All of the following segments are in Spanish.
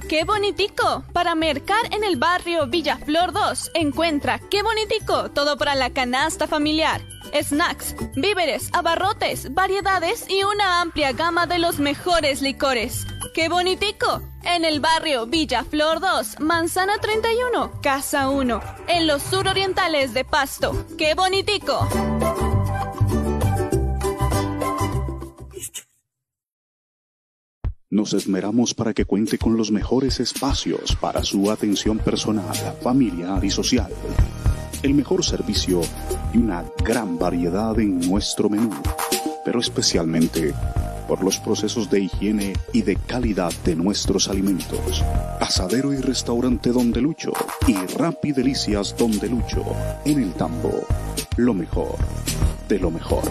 Qué bonitico. Para mercar en el barrio Villaflor 2, encuentra qué bonitico. Todo para la canasta familiar. Snacks, víveres, abarrotes, variedades y una amplia gama de los mejores licores. ¡Qué bonitico! En el barrio Villaflor 2, Manzana 31, Casa 1, en los surorientales de Pasto. ¡Qué bonitico! Nos esmeramos para que cuente con los mejores espacios para su atención personal, familiar y social. El mejor servicio y una gran variedad en nuestro menú, pero especialmente por los procesos de higiene y de calidad de nuestros alimentos. Pasadero y restaurante Donde Lucho y Rappi Delicias Donde Lucho. En el tambo, lo mejor de lo mejor.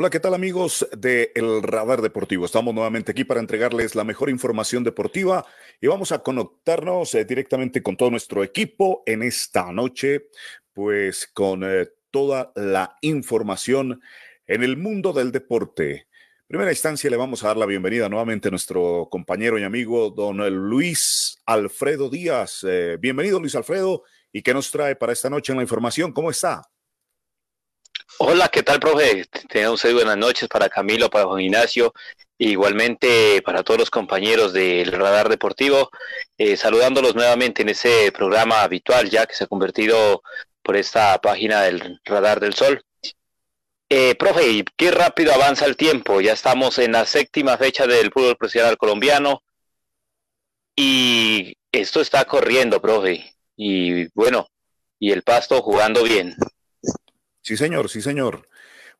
Hola, ¿qué tal amigos de El Radar Deportivo? Estamos nuevamente aquí para entregarles la mejor información deportiva y vamos a conectarnos eh, directamente con todo nuestro equipo en esta noche, pues con eh, toda la información en el mundo del deporte. En primera instancia le vamos a dar la bienvenida nuevamente a nuestro compañero y amigo don Luis Alfredo Díaz. Eh, bienvenido Luis Alfredo y qué nos trae para esta noche en la información. ¿Cómo está? Hola, ¿qué tal, profe? Tengan ustedes buenas noches para Camilo, para Juan Ignacio, igualmente para todos los compañeros del Radar Deportivo, eh, saludándolos nuevamente en ese programa habitual ya que se ha convertido por esta página del Radar del Sol. Eh, profe, qué rápido avanza el tiempo, ya estamos en la séptima fecha del fútbol profesional colombiano y esto está corriendo, profe, y bueno, y el pasto jugando bien. Sí, señor, sí, señor.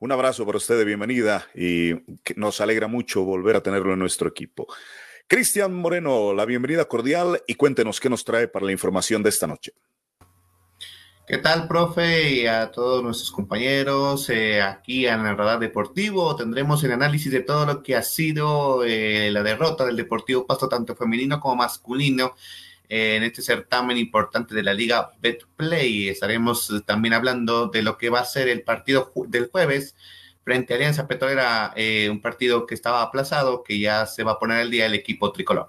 Un abrazo para usted bienvenida y nos alegra mucho volver a tenerlo en nuestro equipo. Cristian Moreno, la bienvenida cordial y cuéntenos qué nos trae para la información de esta noche. ¿Qué tal, profe? Y a todos nuestros compañeros eh, aquí en el Radar Deportivo tendremos el análisis de todo lo que ha sido eh, la derrota del Deportivo Pasto, tanto femenino como masculino, en este certamen importante de la Liga Betplay. Estaremos también hablando de lo que va a ser el partido del jueves frente a Alianza Petrolera, eh, un partido que estaba aplazado, que ya se va a poner al día el equipo tricolor.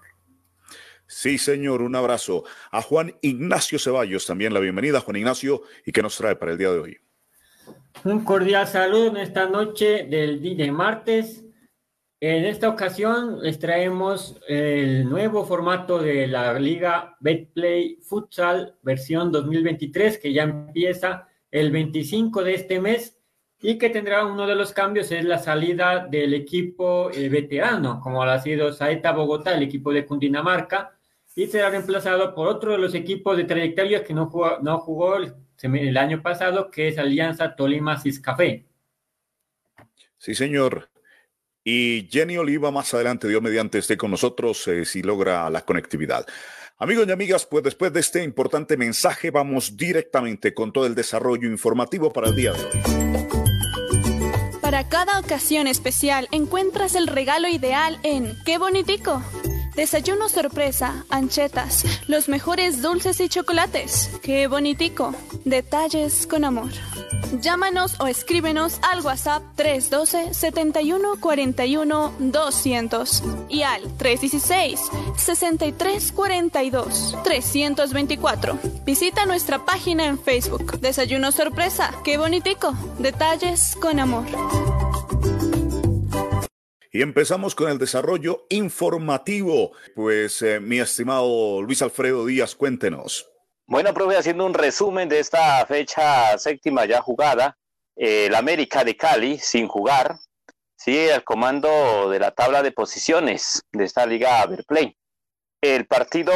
Sí, señor, un abrazo. A Juan Ignacio Ceballos también la bienvenida, Juan Ignacio, y qué nos trae para el día de hoy. Un cordial saludo en esta noche del día de martes en esta ocasión les traemos el nuevo formato de la Liga Betplay Futsal versión 2023 que ya empieza el 25 de este mes y que tendrá uno de los cambios es la salida del equipo eh, veterano, como ha sido Saeta Bogotá, el equipo de Cundinamarca, y será reemplazado por otro de los equipos de trayectoria que no jugó, no jugó el, el año pasado, que es Alianza Tolima Ciscafé. Sí, señor. Y Jenny Oliva más adelante, Dios mediante, esté con nosotros eh, si logra la conectividad. Amigos y amigas, pues después de este importante mensaje vamos directamente con todo el desarrollo informativo para el día de hoy. Para cada ocasión especial encuentras el regalo ideal en Qué bonitico. Desayuno sorpresa, anchetas, los mejores dulces y chocolates. Qué bonitico. Detalles con amor. Llámanos o escríbenos al WhatsApp 312 71 41 200 y al 316 63 42 324. Visita nuestra página en Facebook. Desayuno sorpresa. Qué bonitico. Detalles con amor. Y empezamos con el desarrollo informativo. Pues eh, mi estimado Luis Alfredo Díaz, cuéntenos. Bueno, profe, haciendo un resumen de esta fecha séptima ya jugada, el América de Cali sin jugar, sigue al comando de la tabla de posiciones de esta liga Verplay. el partido,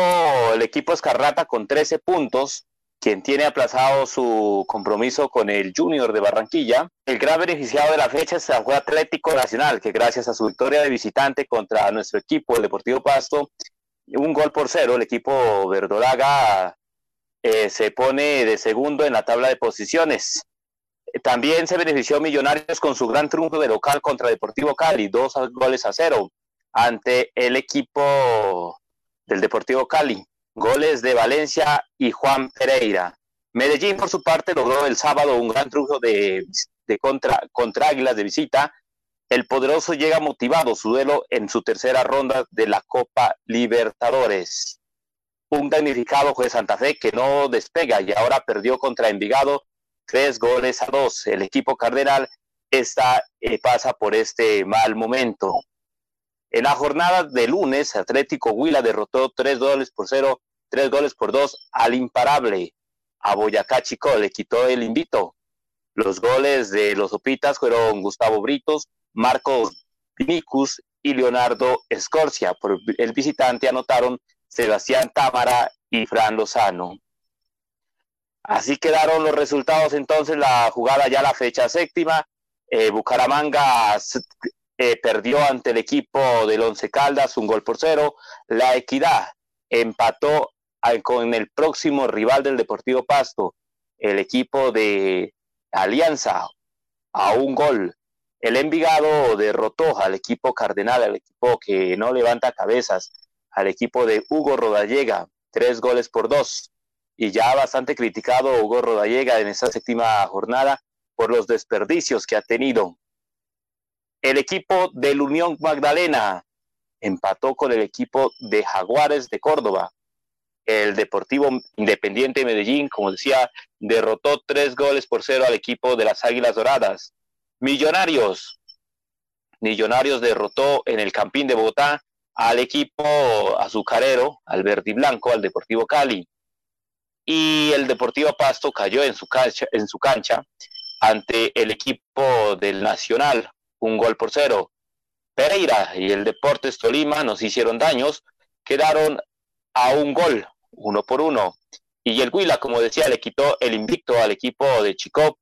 el equipo Escarrata con 13 puntos, quien tiene aplazado su compromiso con el Junior de Barranquilla. El gran beneficiado de la fecha fue Atlético Nacional, que gracias a su victoria de visitante contra nuestro equipo, el Deportivo Pasto, un gol por cero, el equipo verdolaga eh, se pone de segundo en la tabla de posiciones. También se benefició Millonarios con su gran triunfo de local contra Deportivo Cali, dos goles a cero ante el equipo del Deportivo Cali. Goles de Valencia y Juan Pereira. Medellín, por su parte, logró el sábado un gran triunfo de, contra, contra Águilas de visita. El poderoso llega motivado su duelo en su tercera ronda de la Copa Libertadores. Un damnificado fue Santa Fe que no despega y ahora perdió contra Envigado tres goles a dos. El equipo cardenal está, eh, pasa por este mal momento. En la jornada de lunes, Atlético Huila derrotó tres goles por cero, tres goles por dos al imparable. A Boyacá Chico le quitó el invito. Los goles de los Opitas fueron Gustavo Britos, Marcos Vinicus y Leonardo Escorcia. Por el visitante anotaron Sebastián Támara y Fran Lozano. Así quedaron los resultados entonces, la jugada ya la fecha séptima. Eh, Bucaramanga eh, perdió ante el equipo del Once Caldas un gol por cero. La Equidad empató con el próximo rival del Deportivo Pasto, el equipo de Alianza, a un gol. El Envigado derrotó al equipo Cardenal, al equipo que no levanta cabezas, al equipo de Hugo Rodallega, tres goles por dos y ya bastante criticado Hugo Rodallega en esta séptima jornada por los desperdicios que ha tenido. El equipo del Unión Magdalena empató con el equipo de Jaguares de Córdoba. El Deportivo Independiente de Medellín, como decía, derrotó tres goles por cero al equipo de las Águilas Doradas. Millonarios. Millonarios derrotó en el Campín de Bogotá al equipo azucarero, al verde blanco, al Deportivo Cali y el Deportivo Pasto cayó en su cancha ante el equipo del Nacional, un gol por cero. Pereira y el Deportes Tolima nos hicieron daños, quedaron a un gol, uno por uno. Y el Huila, como decía, le quitó el invicto al equipo de Chico,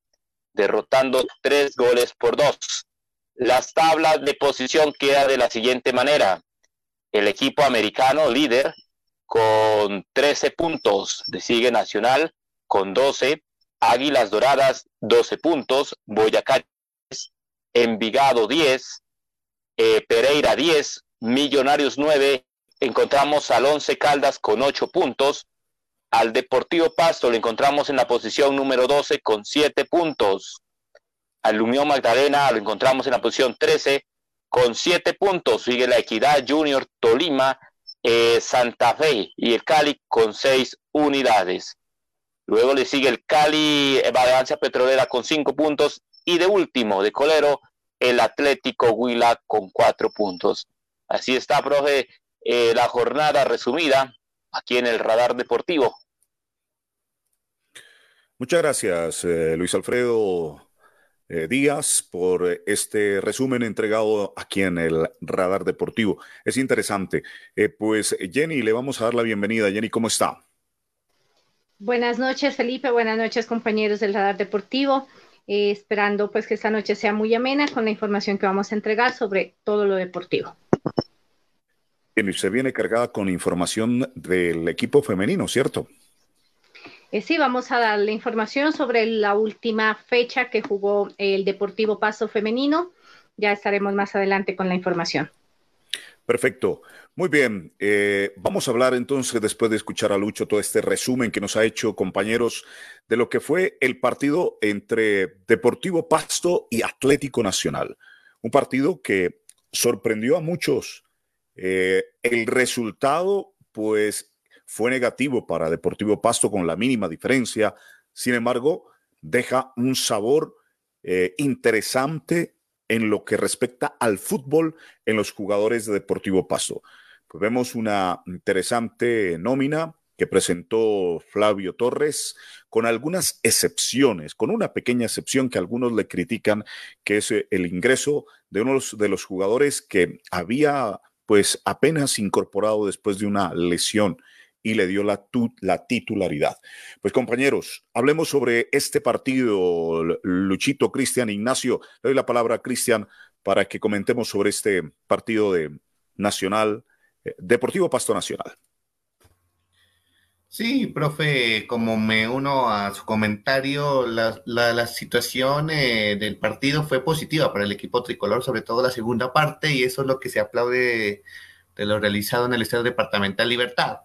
derrotando tres goles por dos. Las tablas de posición quedan de la siguiente manera. El equipo americano, líder, con 13 puntos. Le sigue Nacional con 12. Águilas Doradas 12 puntos. Boyacá Envigado 10. Eh, Pereira 10. Millonarios 9. Encontramos al 11 Caldas con 8 puntos. Al Deportivo Pasto lo encontramos en la posición número 12 con 7 puntos. Al Unión Magdalena lo encontramos en la posición 13 con 7 puntos. Sigue la Equidad Junior Tolima eh, Santa Fe y el Cali con seis unidades. Luego le sigue el Cali Valencia Petrolera con cinco puntos y de último, de colero, el Atlético Huila con cuatro puntos. Así está, profe, eh, la jornada resumida aquí en el radar deportivo. Muchas gracias, eh, Luis Alfredo eh, Díaz por este resumen entregado aquí en el Radar Deportivo. Es interesante. Eh, pues Jenny, le vamos a dar la bienvenida. Jenny, ¿cómo está? Buenas noches, Felipe. Buenas noches, compañeros del Radar Deportivo. Esperando pues que esta noche sea muy amena con la información que vamos a entregar sobre todo lo deportivo. Jenny, se viene cargada con información del equipo femenino, ¿cierto? Eh, sí, vamos a darle información sobre la última fecha que jugó el Deportivo Paso Femenino. Ya estaremos más adelante con la información. Perfecto. Muy bien. Eh, vamos a hablar entonces, después de escuchar a Lucho, todo este resumen que nos ha hecho, compañeros, de lo que fue el partido entre Deportivo Pasto y Atlético Nacional. Un partido que sorprendió a muchos. Eh, el resultado, pues, fue negativo para Deportivo Pasto con la mínima diferencia. Sin embargo, deja un sabor eh, interesante en lo que respecta al fútbol en los jugadores de Deportivo Pasto. Pues vemos una interesante nómina que presentó Flavio Torres, con algunas excepciones, con una pequeña excepción que algunos le critican, que es eh, el ingreso de uno de los jugadores que había pues apenas incorporado después de una lesión y le dio la, la titularidad. Pues compañeros, hablemos sobre este partido. Luchito, Cristian, Ignacio, le doy la palabra a Cristian para que comentemos sobre este partido de Nacional, Deportivo Pasto Nacional. Sí, profe, como me uno a su comentario, la, situación eh, del partido fue positiva para el equipo tricolor, sobre todo la segunda parte, y eso es lo que se aplaude de lo realizado en el Estadio Departamental Libertad.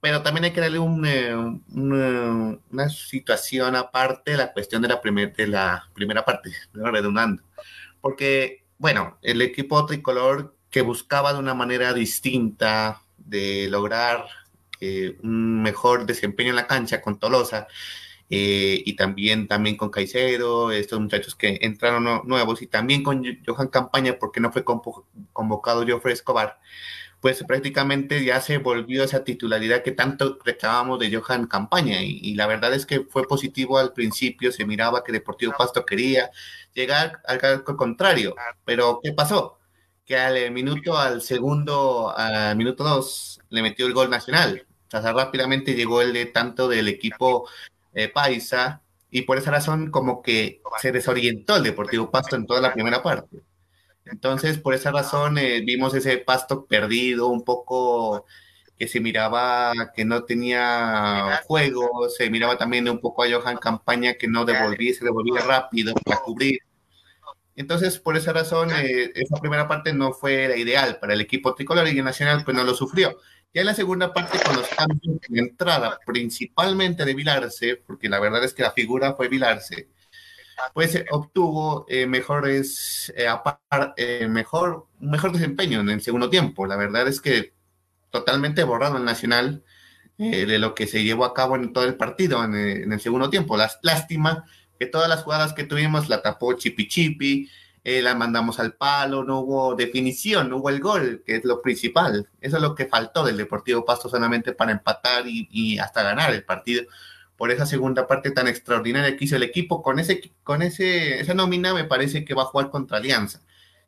Pero también hay que darle eh, una situación aparte, la cuestión de la, de la primera parte, redundando. Porque, bueno, el equipo tricolor que buscaba de una manera distinta de lograr eh, un mejor desempeño en la cancha con Tolosa eh, y también, también con Caicedo, estos muchachos que entraron nuevos y también con Johan Campaña porque no fue convocado Joffrey Escobar, pues prácticamente ya se volvió esa titularidad que tanto reclamamos de Johan Campaña y, la verdad es que fue positivo al principio, se miraba que Deportivo Pasto quería llegar al contrario, pero ¿qué pasó? Que al minuto, al segundo, al minuto dos, le metió el gol nacional rápidamente llegó el de tanto del equipo eh, Paisa y por esa razón como que se desorientó el Deportivo Pasto en toda la primera parte. Entonces, por esa razón eh, vimos ese Pasto perdido, un poco que se miraba que no tenía juego, se miraba también un poco a Johan Campaña que no devolvía, se devolvía rápido para cubrir. Entonces, por esa razón, eh, esa primera parte no fue la ideal para el equipo tricolor y el Nacional pues no lo sufrió. Ya en la segunda parte, con los cambios de entrada, principalmente de Vilarse, porque la verdad es que la figura fue Vilarse, pues eh, obtuvo eh, mejores, eh, eh, mejor, mejor desempeño en el segundo tiempo. La verdad es que totalmente borrado el Nacional de lo que se llevó a cabo en todo el partido en, en el segundo tiempo. lástima que todas las jugadas que tuvimos la tapó Chipi Chipi, eh, la mandamos al palo, no hubo definición, no hubo el gol, que es lo principal. Eso es lo que faltó del Deportivo Pasto solamente para empatar y, hasta ganar el partido. Por esa segunda parte tan extraordinaria que hizo el equipo, con ese, con ese, esa nómina me parece que va a jugar contra Alianza.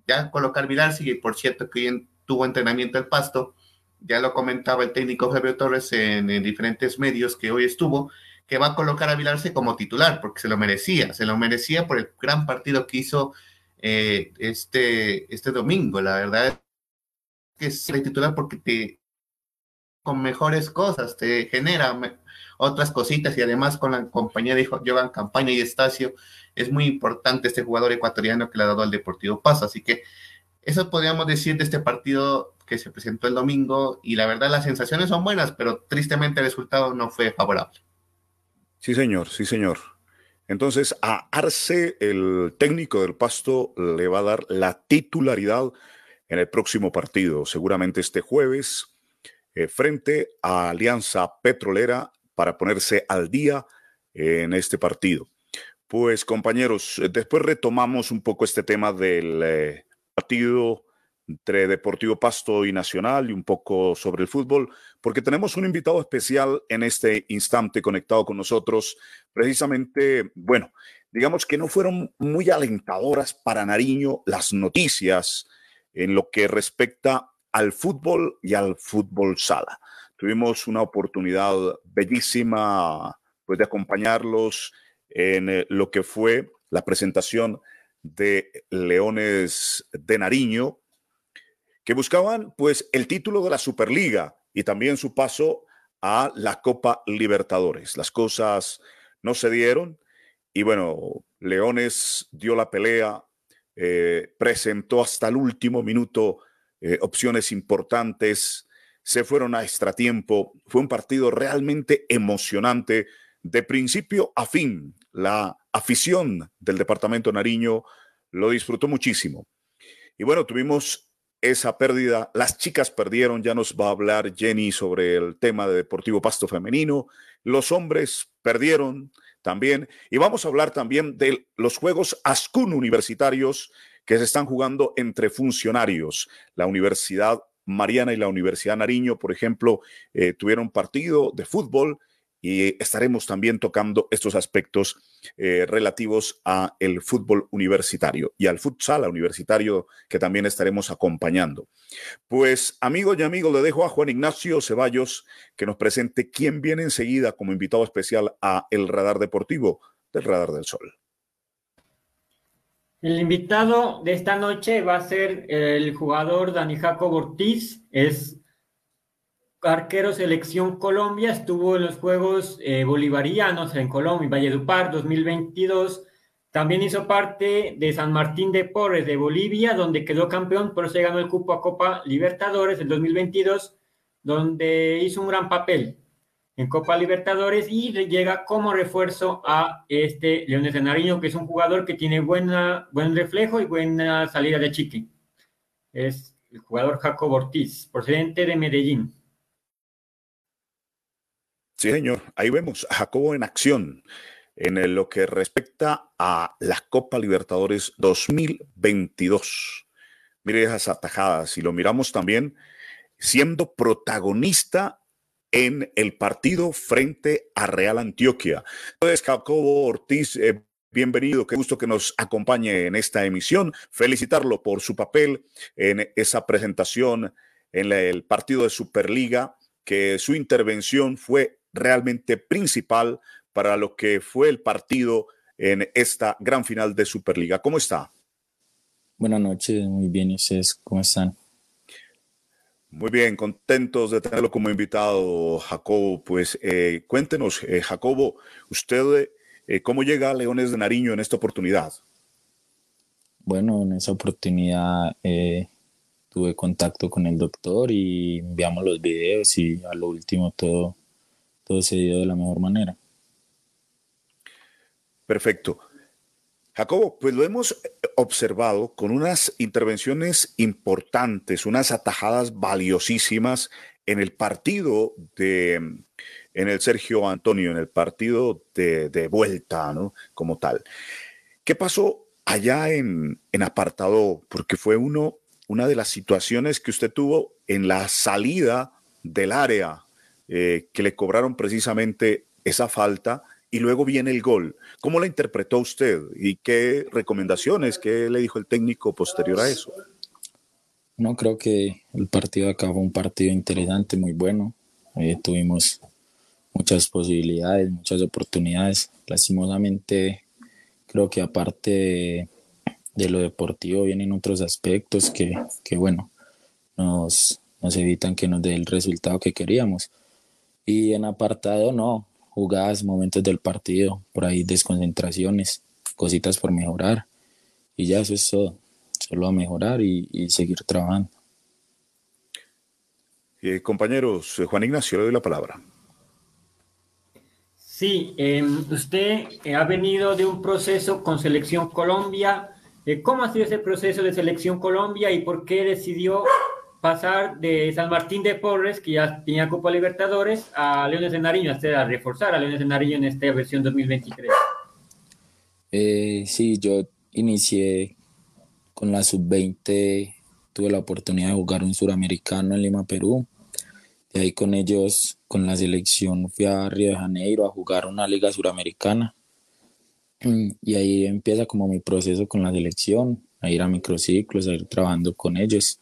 Ya colocar Vilarse, y por cierto que hoy tuvo entrenamiento el Pasto, ya lo comentaba el técnico Fabio Torres en, en diferentes medios que hoy estuvo, que va a colocar a Vilarse como titular, porque se lo merecía, se lo merecía por el gran partido que hizo eh, este, este domingo. La verdad es que es titular porque te con mejores cosas, te genera otras cositas y además con la compañía de Jovan Campaña y Estacio, es muy importante este jugador ecuatoriano que le ha dado al Deportivo Paso. Así que eso podríamos decir de este partido que se presentó el domingo y la verdad las sensaciones son buenas, pero tristemente el resultado no fue favorable. Sí, señor, sí, señor. Entonces, a Arce, el técnico del Pasto, le va a dar la titularidad en el próximo partido, seguramente este jueves, eh, frente a Alianza Petrolera para ponerse al día en este partido. Pues compañeros, después retomamos un poco este tema del eh, partido entre Deportivo Pasto y Nacional y un poco sobre el fútbol, porque tenemos un invitado especial en este instante conectado con nosotros. Precisamente, bueno, digamos que no fueron muy alentadoras para Nariño las noticias en lo que respecta al fútbol y al fútbol sala. Tuvimos una oportunidad bellísima pues, de acompañarlos en eh, lo que fue la presentación de Leones de Nariño, que buscaban pues el título de la Superliga y también su paso a la Copa Libertadores. Las cosas no se dieron y bueno, Leones dio la pelea, eh, presentó hasta el último minuto eh, opciones importantes, se fueron a extratiempo, fue un partido realmente emocionante de principio a fin. La afición del departamento Nariño lo disfrutó muchísimo. Y bueno, tuvimos esa pérdida. Las chicas perdieron, ya nos va a hablar Jenny sobre el tema de Deportivo Pasto Femenino. Los hombres perdieron también. Y vamos a hablar también de los Juegos Ascun universitarios que se están jugando entre funcionarios. La Universidad Mariana y la Universidad Nariño, por ejemplo, eh, tuvieron partido de fútbol y estaremos también tocando estos aspectos eh, relativos a el fútbol universitario y al futsal universitario que también estaremos acompañando. Pues amigo y amigo, le dejo a Juan Ignacio Ceballos que nos presente quién viene enseguida como invitado especial a El Radar Deportivo del Radar del Sol. El invitado de esta noche va a ser el jugador Dani Jacob Ortiz, es arquero selección Colombia, estuvo en los Juegos eh, Bolivarianos en Colombia, Valledupar 2022. También hizo parte de San Martín de Porres de Bolivia, donde quedó campeón, pero se ganó el cupo a Copa Libertadores en 2022, donde hizo un gran papel en Copa Libertadores y llega como refuerzo a este Leones de Nariño, que es un jugador que tiene buena, buen reflejo y buena salida de chique. Es el jugador Jacob Ortiz, procedente de Medellín. Sí, señor. Ahí vemos a Jacobo en acción en lo que respecta a la Copa Libertadores 2022. Mire esas atajadas y lo miramos también siendo protagonista en el partido frente a Real Antioquia. Entonces, Jacobo Ortiz, eh, bienvenido, qué gusto que nos acompañe en esta emisión. Felicitarlo por su papel en esa presentación en el partido de Superliga, que su intervención fue realmente principal para lo que fue el partido en esta gran final de Superliga. ¿Cómo está? Buenas noches, muy bien. ¿Y ustedes cómo están? Muy bien, contentos de tenerlo como invitado, Jacobo. Pues eh, cuéntenos, eh, Jacobo, usted eh, cómo llega a Leones de Nariño en esta oportunidad. Bueno, en esa oportunidad tuve contacto con el doctor y enviamos los videos y a lo último todo todo se dio de la mejor manera. Perfecto. Jacobo, pues lo hemos observado con unas intervenciones importantes, unas atajadas valiosísimas en el partido de, en el Sergio Antonio, en el partido de, vuelta, ¿no? Como tal. ¿Qué pasó allá en, en apartado? Porque fue uno, una de las situaciones que usted tuvo en la salida del área eh, que le cobraron precisamente esa falta y luego viene el gol. ¿Cómo la interpretó usted y qué recomendaciones, qué le dijo el técnico posterior a eso? No, creo que el partido fue un partido interesante, muy bueno. Eh, tuvimos muchas posibilidades, muchas oportunidades. Lastimosamente, creo que aparte de, lo deportivo vienen otros aspectos que, que bueno, nos, nos evitan que nos dé el resultado que queríamos. Y en apartado no, jugadas, momentos del partido, por ahí desconcentraciones, cositas por mejorar. Y ya eso es todo, solo a mejorar y, seguir trabajando. Eh, compañeros, eh, Juan Ignacio, le doy la palabra. Sí, em, usted eh, ha venido de un proceso con Selección Colombia. ¿Cómo ha sido ese proceso de Selección Colombia y por qué decidió pasar de San Martín de Porres, que ya tenía Copa Libertadores, a Leones de Nariño, a reforzar a Leones de Nariño en esta versión 2023? Eh, sí, yo inicié con la sub-20, tuve la oportunidad de jugar un suramericano en Lima, Perú. De ahí con ellos, con la selección, fui a Río de Janeiro a jugar una liga suramericana. Y ahí empieza como mi proceso con la selección, a ir a microciclos, a ir trabajando con ellos.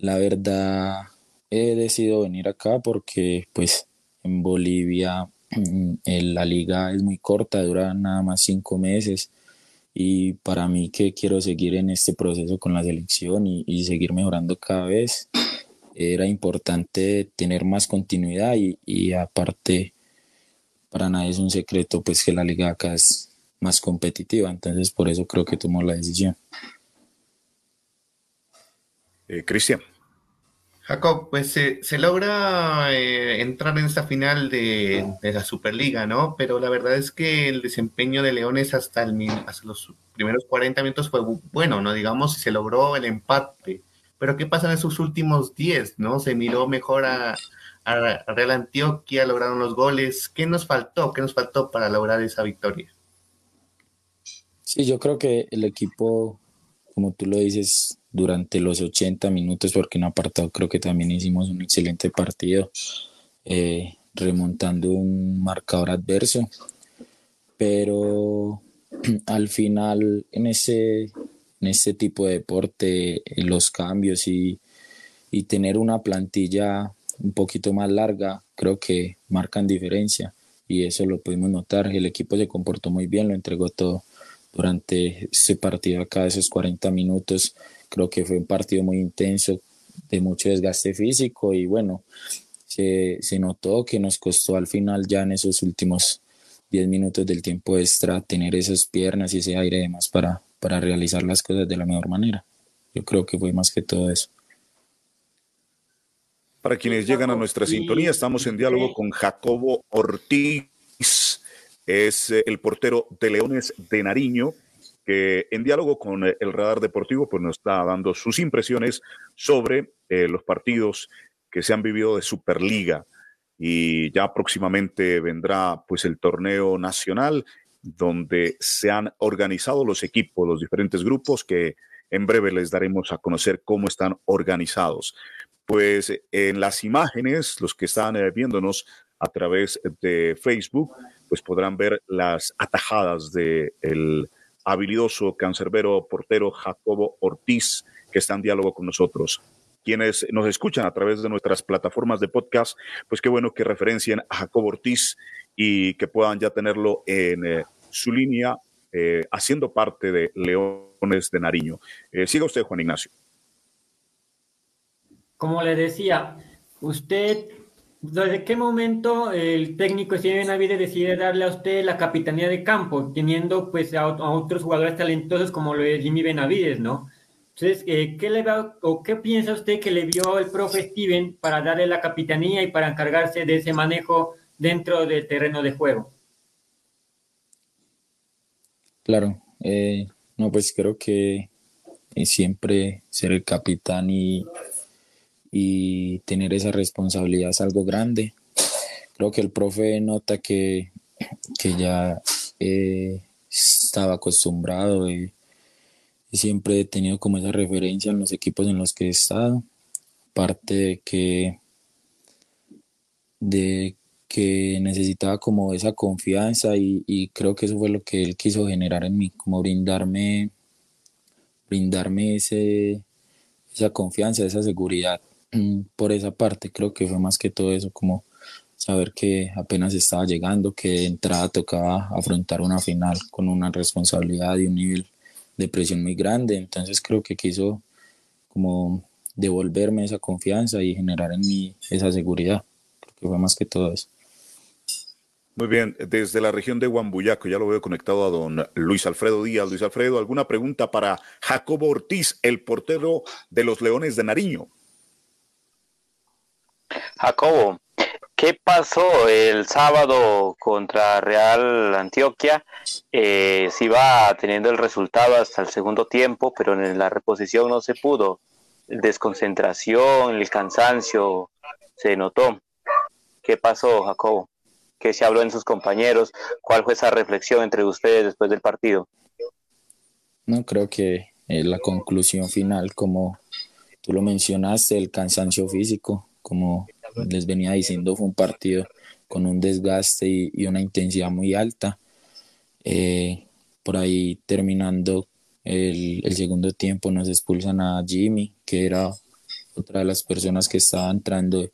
La verdad, he decidido venir acá porque pues en Bolivia mm, la liga es muy corta, dura nada más cinco meses y para mí que quiero seguir en este proceso con la selección y, seguir mejorando cada vez, era importante tener más continuidad y, y, aparte para nadie es un secreto pues que la liga acá es más competitiva, entonces por eso creo que tomó la decisión. Eh, Cristian. Jacob, pues se logra eh, entrar en esta final de, la Superliga, ¿no? Pero la verdad es que el desempeño de Leones hasta, el, hasta los primeros 40 minutos fue bueno, ¿no? Digamos, se logró el empate. Pero ¿qué pasa en esos últimos 10, ¿no? Se miró mejor a, a Real Antioquia, lograron los goles. ¿Qué nos faltó? ¿Qué nos faltó para lograr esa victoria? Sí, yo creo que el equipo como tú lo dices, durante los 80 minutos, porque en apartado creo que también hicimos un excelente partido. Eh, remontando un marcador adverso. Pero al final en ese, en este tipo de deporte, los cambios y, y tener una plantilla un poquito más larga, creo que marcan diferencia y eso lo pudimos notar. El equipo se comportó muy bien, lo entregó todo durante ese partido acá, esos 40 minutos. Creo que fue un partido muy intenso, de mucho desgaste físico y bueno, se, se notó que nos costó al final ya en esos últimos 10 minutos del tiempo extra tener esas piernas y ese aire demás para, para realizar las cosas de la mejor manera. Yo creo que fue más que todo eso. Para quienes llegan a nuestra sintonía, estamos en diálogo con Jacobo Ortiz, es eh, el portero de Leones de Nariño, que en diálogo con el radar deportivo pues nos está dando sus impresiones sobre eh, los partidos que se han vivido de Superliga. Y ya próximamente vendrá pues el torneo nacional donde se han organizado los equipos, los diferentes grupos que en breve les daremos a conocer cómo están organizados. Pues en las imágenes, los que están eh, viéndonos a través de Facebook, pues podrán ver las atajadas del el habilidoso cancerbero portero Jacobo Ortiz, que está en diálogo con nosotros. Quienes nos escuchan a través de nuestras plataformas de podcast, pues qué bueno que referencien a Jacobo Ortiz y que puedan ya tenerlo en eh, su línea, eh, haciendo parte de Leones de Nariño. siga usted, Juan Ignacio como le decía, usted, ¿desde qué momento el técnico Steven Benavides decide darle a usted la capitanía de campo, teniendo pues a, otros jugadores talentosos como lo de Jimmy Benavides, ¿no? Entonces, eh, ¿qué le o qué piensa usted que le vio el profe Steven para darle la capitanía y para encargarse de ese manejo dentro del terreno de juego? Claro, eh, no, pues creo que eh, siempre ser el capitán y y tener esa responsabilidad es algo grande. Creo que el profe nota que, que ya eh, estaba acostumbrado y, siempre he tenido como esa referencia en los equipos en los que he estado. Aparte de que, de que necesitaba como esa confianza y, y, creo que eso fue lo que él quiso generar en mí, como brindarme, brindarme ese, esa confianza, esa seguridad por esa parte. Creo que fue más que todo eso, como saber que apenas estaba llegando, que de entrada tocaba afrontar una final con una responsabilidad y un nivel de presión muy grande. Entonces creo que quiso como devolverme esa confianza y generar en mí esa seguridad. Creo que fue más que todo eso. Muy bien, desde la región de Huambuyaco, ya lo veo conectado a don Luis Alfredo Díaz. Luis Alfredo, ¿alguna pregunta para Jacobo Ortiz, el portero de los Leones de Nariño? Jacobo, ¿qué pasó el sábado contra Real Antioquia? Eh, se iba teniendo el resultado hasta el segundo tiempo, pero en la reposición no se pudo. Desconcentración, el cansancio se notó. ¿Qué pasó, Jacobo? ¿Qué se habló en sus compañeros? ¿Cuál fue esa reflexión entre ustedes después del partido? No, creo que eh, la conclusión final, como tú lo mencionaste, el cansancio físico, como les venía diciendo, fue un partido con un desgaste y, una intensidad muy alta. Eh, por ahí terminando el, segundo tiempo nos expulsan a Jimmy, que era otra de las personas que estaba entrando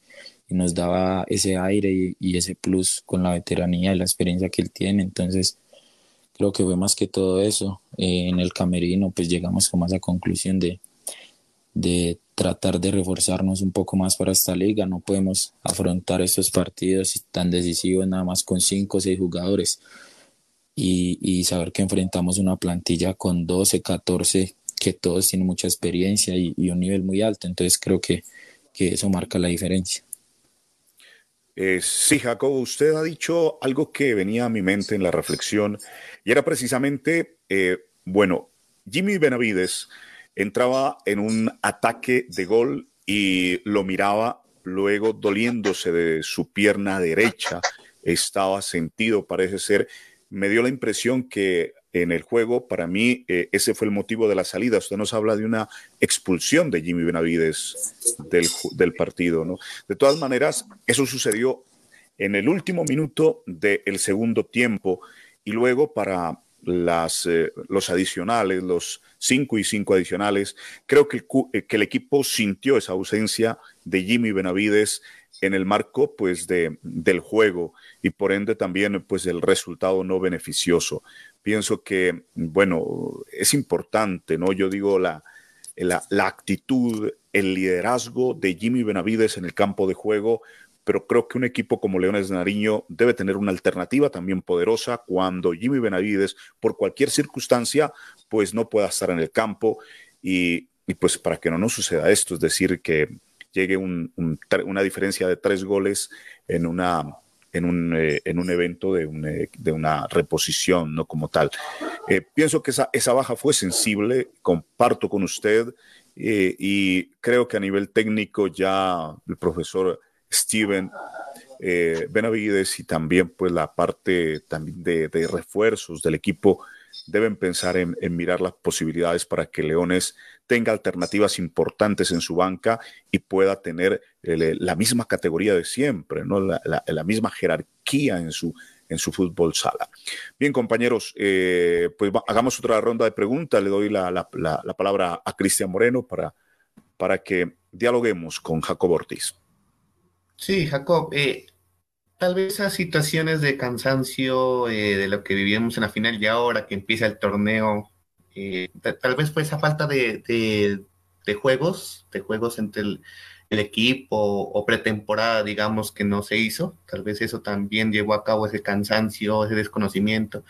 y nos daba ese aire y, ese plus con la veteranía y la experiencia que él tiene. Entonces, creo que fue más que todo eso. Eh, en el camerino, pues llegamos como a esa conclusión de, de tratar de reforzarnos un poco más para esta liga. No podemos afrontar estos partidos tan decisivos nada más con 5 o 6 jugadores y, y, saber que enfrentamos una plantilla con 12, 14 que todos tienen mucha experiencia y, un nivel muy alto. Entonces creo que, que eso marca la diferencia. Eh, sí, Jacobo, usted ha dicho algo que venía a mi mente en la reflexión y era precisamente, eh, bueno, Jimmy Benavides entraba en un ataque de gol y lo miraba luego doliéndose de su pierna derecha, estaba sentido, parece ser. Me dio la impresión que en el juego, para mí, eh, ese fue el motivo de la salida. Usted nos habla de una expulsión de Jimmy Benavides del, partido, ¿no? De todas maneras, eso sucedió en el último minuto del segundo tiempo y luego para las, eh, los adicionales, los cinco y cinco adicionales, creo que el, eh, que el equipo sintió esa ausencia de Jimmy Benavides en el marco pues de, del juego y por ende también pues el resultado no beneficioso. Pienso que, bueno, es importante, ¿no? Yo digo la, la, la actitud, el liderazgo de Jimmy Benavides en el campo de juego pero creo que un equipo como Leones de Nariño debe tener una alternativa también poderosa cuando Jimmy Benavides, por cualquier circunstancia, pues no pueda estar en el campo y, pues para que no nos suceda esto, es decir, que llegue una diferencia de tres goles en una en un, eh, en un evento de, eh, de, una reposición, no como tal. Eh, pienso que esa, esa baja fue sensible, comparto con usted y creo que a nivel técnico ya el profesor Steven eh, Benavides y también pues la parte también de, refuerzos del equipo deben pensar en, mirar las posibilidades para que Leones tenga alternativas importantes en su banca y pueda tener la misma categoría de siempre, ¿no? la, misma jerarquía en su, en su fútbol sala. Bien, compañeros, eh, pues hagamos otra ronda de preguntas. Le doy la, palabra a Cristian Moreno para, para que dialoguemos con Jacob Ortiz. Sí, Jacob, eh, tal vez esas situaciones de cansancio eh, de lo que vivíamos en la final y ahora que empieza el torneo, eh, tal vez fue esa falta de, de, juegos, de juegos entre el, equipo o pretemporada, digamos, que no se hizo. Tal vez eso también llevó a cabo ese cansancio, ese desconocimiento.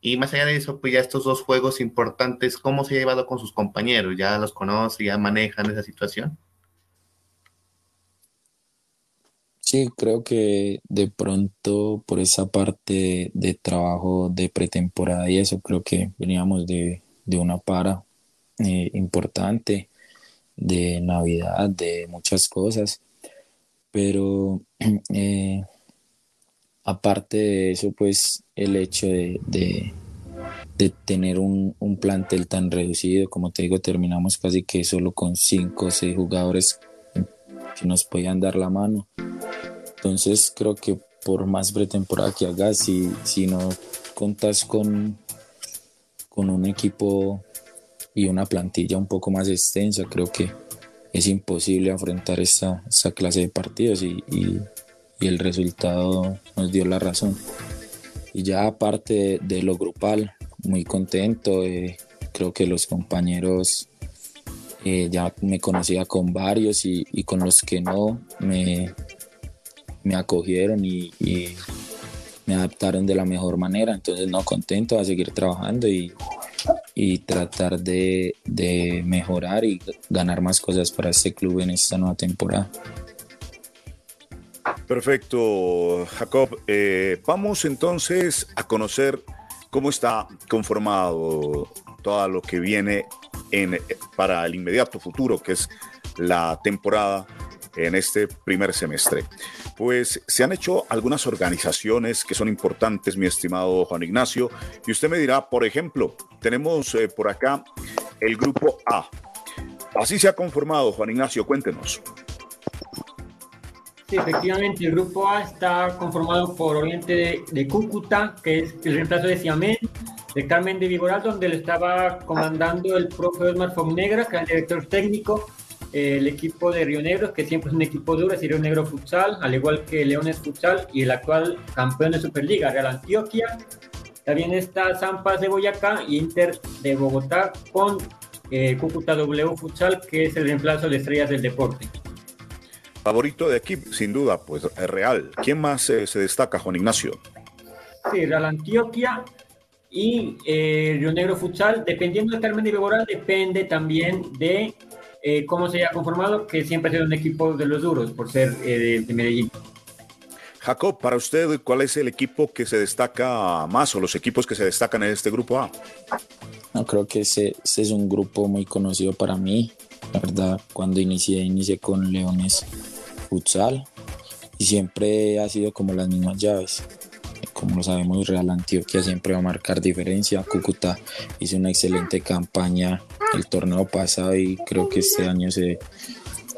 Y más allá de eso, pues ya estos dos juegos importantes, ¿cómo se ha llevado con sus compañeros? ¿Ya los conoce, ya manejan esa situación? Sí, creo que de pronto por esa parte de trabajo de pretemporada y eso, creo que veníamos de, una para eh, importante de Navidad, de muchas cosas, pero eh, aparte de eso, pues el hecho de, de, tener un, un, plantel tan reducido, como te digo, terminamos casi que solo con cinco o seis jugadores que nos podían dar la mano. Entonces creo que por más pretemporada que hagas, si, si no contas con, con un equipo y una plantilla un poco más extensa, creo que es imposible afrontar esta, clase de partidos y, el resultado nos dio la razón. Y ya aparte de, lo grupal, muy contento, eh, creo que los compañeros eh, ya me conocía con varios y, con los que no me, me acogieron y, me adaptaron de la mejor manera. Entonces, no, contento a seguir trabajando y, tratar de, mejorar y ganar más cosas para este club en esta nueva temporada. Perfecto, Jacob. Eh, vamos entonces a conocer cómo está conformado todo lo que viene para el inmediato futuro, que es la temporada en este primer semestre. Pues se han hecho algunas organizaciones que son importantes, mi estimado Juan Ignacio, y usted me dirá, por ejemplo, tenemos eh, por acá el grupo A. Así se ha conformado, Juan Ignacio, cuéntenos. Sí, efectivamente, el grupo A está conformado por Oriente de, Cúcuta, que es el reemplazo de Siamén, de Carmen de Vigoral, donde lo estaba comandando el profe Osmar Fognegra, que es el director técnico, el equipo de Río Negro, que siempre es un equipo duro, es Río Negro Futsal, al igual que Leones Futsal y el actual campeón de Superliga, Real Antioquia. También está Zampas de Boyacá y Inter de Bogotá con eh, Cúcuta W Futsal, que es el reemplazo de Estrellas del Deporte. Favorito de aquí, sin duda, pues es Real. ¿Quién más eh, se destaca, Juan Ignacio? Sí, Real Antioquia y eh, Río Negro Futsal, dependiendo del Carmen de Bogotá, depende también de eh, cómo se haya conformado, que siempre ha sido un equipo de los duros por ser eh, de, Medellín. Jacob, para usted, ¿cuál es el equipo que se destaca más o los equipos que se destacan en este grupo A? No, creo que ese, es un grupo muy conocido para mí. La verdad, cuando inicié, inicié con Leones Futsal y siempre ha sido como las mismas llaves como lo sabemos, Real Antioquia siempre va a marcar diferencia. Cúcuta hizo una excelente campaña el torneo pasado y creo que este año se,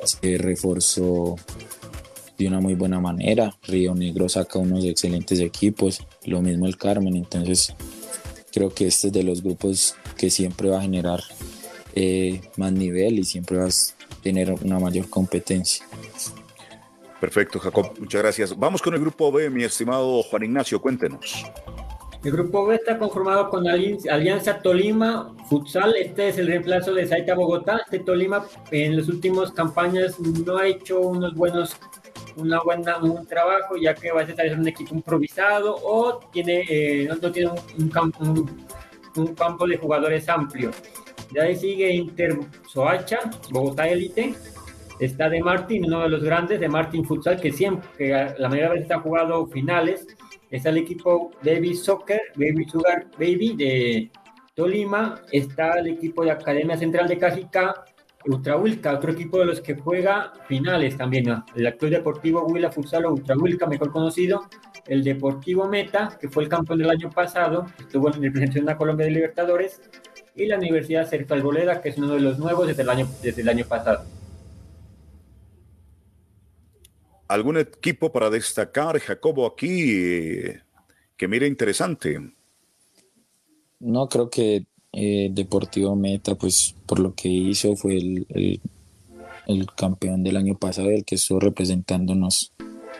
se reforzó de una muy buena manera. Río Negro saca unos excelentes equipos, lo mismo el Carmen, entonces creo que este es de los grupos que siempre va a generar eh, más nivel y siempre vas a tener una mayor competencia. Perfecto, Jacob, muchas gracias. Vamos con el grupo B, mi estimado Juan Ignacio, cuéntenos. El grupo B está conformado con Alianza Tolima Futsal. Este es el reemplazo de Saita Bogotá. Este Tolima en las últimas campañas no ha hecho unos buenos una buena, un trabajo, ya que va a ser un equipo improvisado o tiene, eh, no, tiene un, campo, un, campo de jugadores amplio. De ahí sigue Inter Soacha, Bogotá Elite. Está de Martín, uno de los grandes de Martín Futsal, que siempre, que la mayoría de veces ha jugado finales. Está el equipo Baby Soccer, Baby Sugar Baby de Tolima. Está el equipo de Academia Central de Cajica, Ultrahuilca, otro equipo de los que juega finales también. El actual Deportivo Huila Futsal o Ultrahuilca, mejor conocido. El Deportivo Meta, que fue el campeón del año pasado, estuvo en representación de Colombia de Libertadores. Y la Universidad Sergio Alboleda, que es uno de los nuevos desde el año, desde el año pasado. ¿Algún equipo para destacar, Jacobo, aquí que mire interesante? No, creo que eh, Deportivo Meta, pues por lo que hizo, fue el, campeón del año pasado, el que estuvo representándonos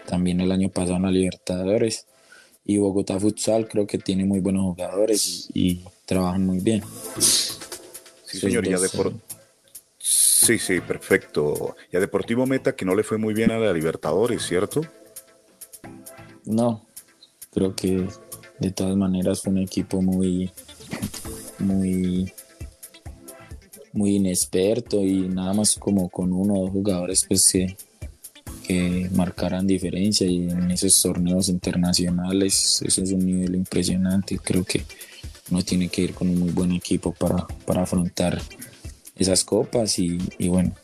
también el año pasado en la Libertadores. Y Bogotá Futsal creo que tiene muy buenos jugadores y, trabajan muy bien. Sí, señor, ya Sí, sí, perfecto. Y a Deportivo Meta que no le fue muy bien a la Libertadores, ¿cierto? No, creo que de todas maneras fue un equipo muy, muy, muy inexperto y nada más como con uno o dos jugadores pues que, que marcaran diferencia y en esos torneos internacionales eso es un nivel impresionante. Creo que uno tiene que ir con un muy buen equipo para, para afrontar esas copas y, y bueno,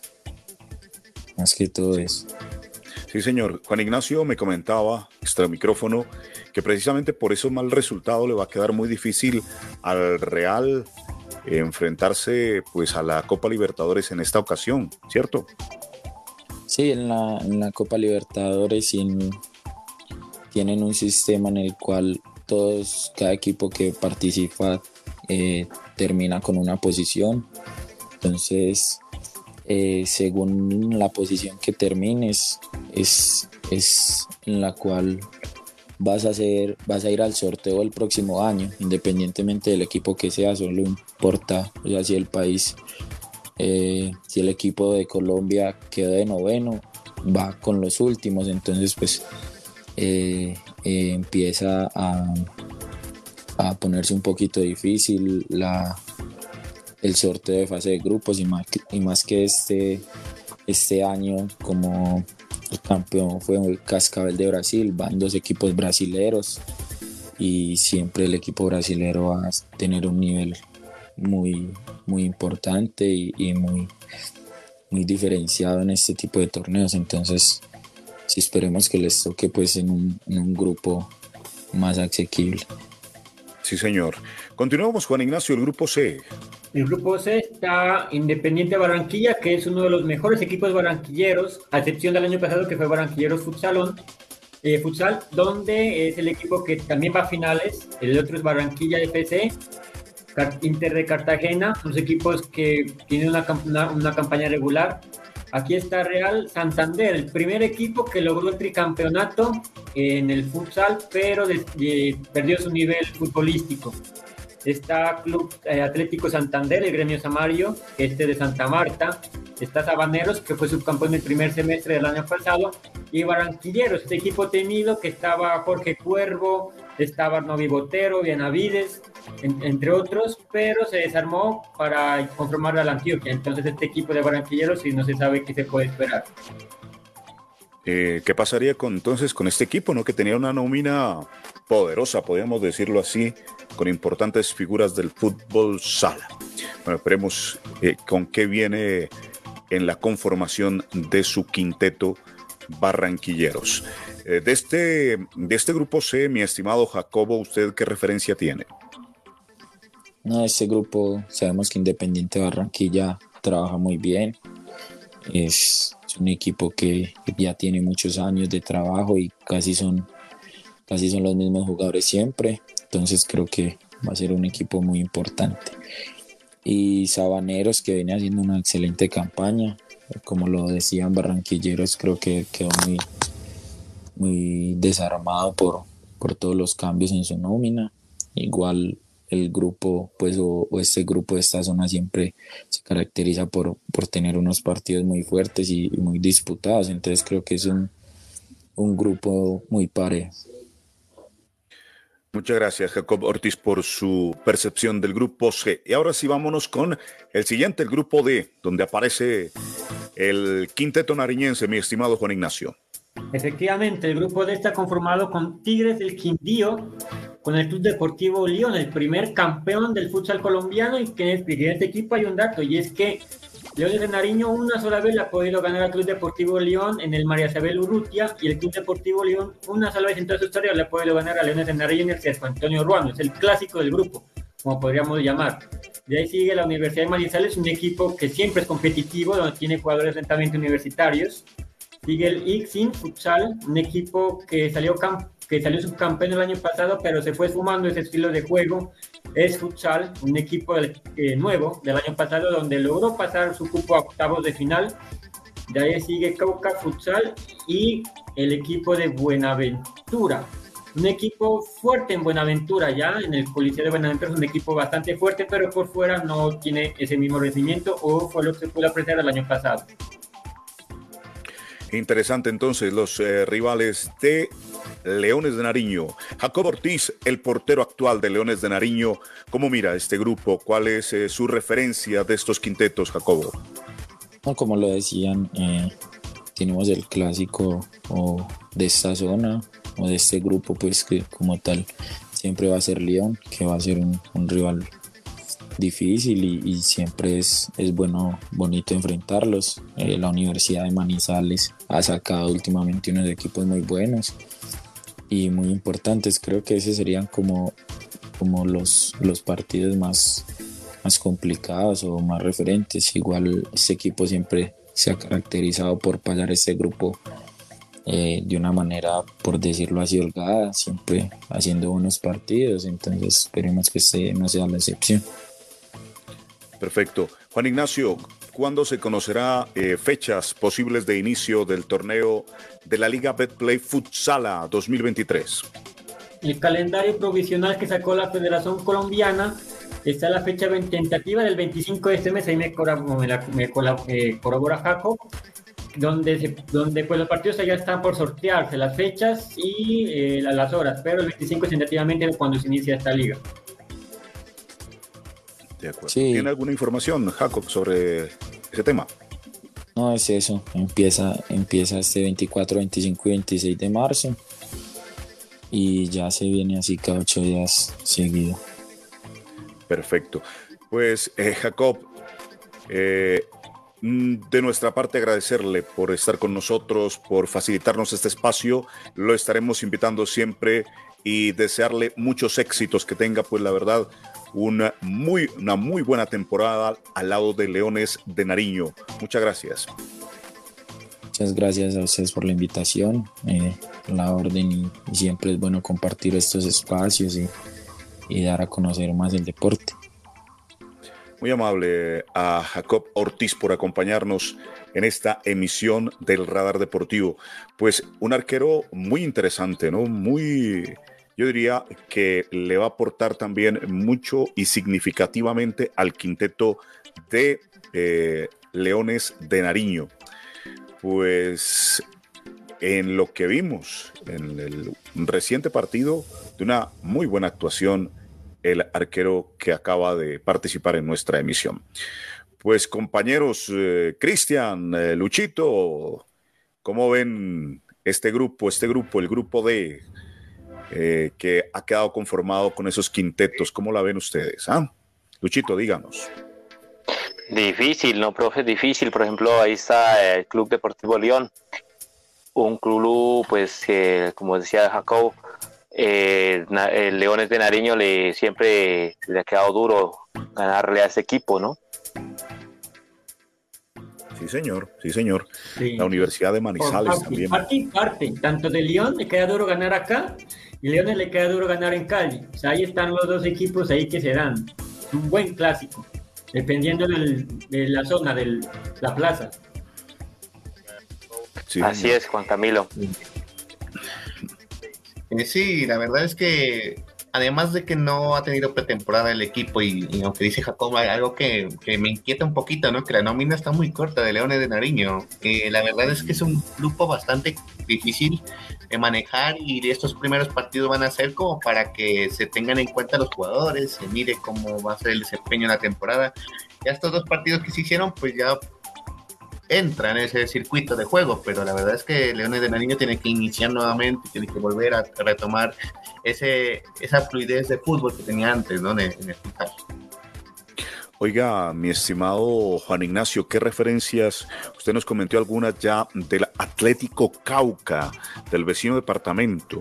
más que todo eso. Sí, señor. Juan Ignacio me comentaba, extra micrófono, que precisamente por eso mal resultado le va a quedar muy difícil al Real enfrentarse pues a la Copa Libertadores en esta ocasión, ¿cierto? Sí, en la, Copa Libertadores tienen un sistema en el cual todos, cada equipo que participa eh, termina con una posición. Entonces, eh, según la posición que termines, es, es en la cual vas a, hacer, vas a ir al sorteo el próximo año, independientemente del equipo que sea, solo importa, o sea, si el país, eh, si el equipo de Colombia queda de noveno, va con los últimos, entonces pues eh, empieza a, a ponerse un poquito difícil la, el sorteo de fase de grupos y más, y más que este, este año como el campeón fue el Cascabel de Brasil, van dos equipos brasileros y siempre el equipo brasilero va a tener un nivel muy, muy importante y, muy, muy diferenciado en este tipo de torneos. Entonces, si esperemos que les toque pues en un, en un grupo más asequible. Sí, señor. Continuamos, Juan Ignacio, el grupo C. El grupo C está Independiente Barranquilla, que es uno de los mejores equipos barranquilleros, a excepción del año pasado que fue Barranquilleros Futsalón, eh, Futsal, donde es el equipo que también va a finales. El otro es Barranquilla FC, Inter de Cartagena, los equipos que tienen una, una, campaña regular. Aquí está Real Santander, el primer equipo que logró el tricampeonato en el futsal, pero perdió su nivel futbolístico está Club eh, Atlético Santander, el gremio Samario, este de Santa Marta, está Sabaneros, que fue subcampeón en el primer semestre del año pasado, y Barranquilleros, este equipo temido que estaba Jorge Cuervo, estaba Novi Botero, Benavides, entre otros, pero se desarmó para conformar a la Antioquia. Entonces este equipo de Barranquilleros y no se sabe qué se puede esperar. Eh, ¿Qué pasaría con, entonces con este equipo, no que tenía una nómina poderosa, podríamos decirlo así, con importantes figuras del fútbol sala? Bueno, esperemos eh, con qué viene en la conformación de su quinteto barranquilleros. Eh, de, este, de este grupo C, mi estimado Jacobo, ¿usted qué referencia tiene? No, este grupo sabemos que Independiente Barranquilla trabaja muy bien, es, es un equipo que ya tiene muchos años de trabajo y casi son, casi son los mismos jugadores siempre. Entonces creo que va a ser un equipo muy importante. Y Sabaneros que viene haciendo una excelente campaña. Como lo decían barranquilleros, creo que quedó muy, muy desarmado por, por todos los cambios en su nómina. Igual el grupo, pues, o, este grupo de esta zona siempre se caracteriza por, por tener unos partidos muy fuertes y, muy disputados. Entonces creo que es un, un grupo muy parejo. Muchas gracias, Jacob Ortiz, por su percepción del grupo C. Y ahora sí, vámonos con el siguiente, el grupo D, donde aparece el quinteto nariñense, mi estimado Juan Ignacio. Efectivamente, el grupo D está conformado con Tigres del Quindío, con el Club Deportivo León, el primer campeón del futsal colombiano, y que en este equipo hay un dato, y es que León de Nariño una sola vez le ha podido ganar al Club Deportivo León en el María Isabel Urrutia, y el Club Deportivo León una sola vez en toda su historia le ha podido ganar a Leones de Nariño en el César Antonio Ruano, es el clásico del grupo, como podríamos llamar. De ahí sigue la Universidad de Manizales, un equipo que siempre es competitivo, donde tiene jugadores lentamente universitarios. Sigue el Ixin Futsal, un equipo que salió que salió subcampeón el año pasado, pero se fue sumando ese estilo de juego. Es Futsal, un equipo eh, nuevo del año pasado, donde logró pasar su cupo a octavos de final. De ahí sigue Cauca Futsal y el equipo de Buenaventura. Un equipo fuerte en Buenaventura, ya en el Coliseo de Buenaventura es un equipo bastante fuerte, pero por fuera no tiene ese mismo rendimiento o fue lo que se pudo apreciar el año pasado. Interesante entonces los eh, rivales de Leones de Nariño. Jacob Ortiz, el portero actual de Leones de Nariño, ¿cómo mira este grupo? ¿Cuál es eh, su referencia de estos quintetos, Jacobo? como lo decían, eh, tenemos el clásico o de esta zona o de este grupo, pues que como tal siempre va a ser León, que va a ser un rival difícil y, siempre es, es, bueno, bonito enfrentarlos. Eh, la Universidad de Manizales ha sacado últimamente unos equipos muy buenos y muy importantes. Creo que esos serían como, como los, los partidos más, más complicados o más referentes. Igual este equipo siempre se ha caracterizado por pasar este grupo eh, de una manera, por decirlo así, holgada, siempre haciendo buenos partidos. Entonces esperemos que este no sea la excepción. Perfecto. Juan Ignacio, ¿cuándo se conocerá eh, fechas posibles de inicio del torneo de la Liga Betplay Futsala 2023? El calendario provisional que sacó la Federación Colombiana está la fecha tentativa del 25 de este mes, ahí me, eh, corrobora Jaco, donde, donde pues los partidos ya están por sortearse las fechas y eh, las horas, pero el 25 es tentativamente cuando se inicia esta liga. ¿Tiene alguna información, Jacob, sobre ese tema? No, es eso. Empieza, empieza este 24, 25 y 26 de marzo. Y ya se viene así cada ocho días seguido. Perfecto. Pues, eh, Jacob, eh, mm, de nuestra parte agradecerle por estar con nosotros, por facilitarnos este espacio. Lo estaremos invitando siempre y desearle muchos éxitos, que tenga, pues la verdad, una muy, una muy buena temporada al lado de Leones de Nariño. Muchas gracias. Muchas gracias a ustedes por la invitación, eh, la orden y, siempre es bueno compartir estos espacios y, y dar a conocer más el deporte. Muy amable a Jacob Ortiz por acompañarnos en esta emisión del Radar Deportivo. Pues un arquero muy interesante, ¿no? Muy yo diría que le va a aportar también mucho y significativamente al quinteto de eh, Leones de Nariño. Pues en lo que vimos en el reciente partido de una muy buena actuación el arquero que acaba de participar en nuestra emisión. Pues compañeros, eh, Cristian, eh, Luchito, ¿cómo ven este grupo, este grupo, el grupo de eh, que ha quedado conformado con esos quintetos. ¿Cómo la ven ustedes? Ah? Luchito, díganos. Difícil, ¿no, profe? Difícil. Por ejemplo, ahí está el Club Deportivo León, un club, pues, que, como decía Jacob, eh, el Leones de Nariño le siempre le ha quedado duro ganarle a ese equipo, ¿no? Sí, señor, sí, señor. La Universidad de Manizales también. Parte y parte, tanto de León le queda duro ganar acá y León le queda duro ganar en Cali. O sea, ahí están los dos equipos ahí que se dan. Un buen clásico, dependiendo de la zona, de la plaza. Así es, Juan Camilo. Eh, sí, la verdad es que además de que no ha tenido pretemporada el equipo y, aunque dice Jacob algo que, me inquieta un poquito, ¿no? Que la nómina está muy corta de Leones de Nariño. la verdad es que es un grupo bastante difícil manejar y estos primeros partidos van a ser como para que se tengan en cuenta los jugadores, se mire cómo va a ser el desempeño en la temporada. Ya estos dos partidos que se hicieron, pues ya entra en ese circuito de juego, pero la verdad es que Leones de Nariño tiene que iniciar nuevamente, tiene que volver a retomar ese, esa fluidez de fútbol que tenía antes, ¿no? En el, Oiga, mi estimado Juan Ignacio, ¿qué referencias? Usted nos comentó algunas ya del Atlético Cauca, del vecino departamento.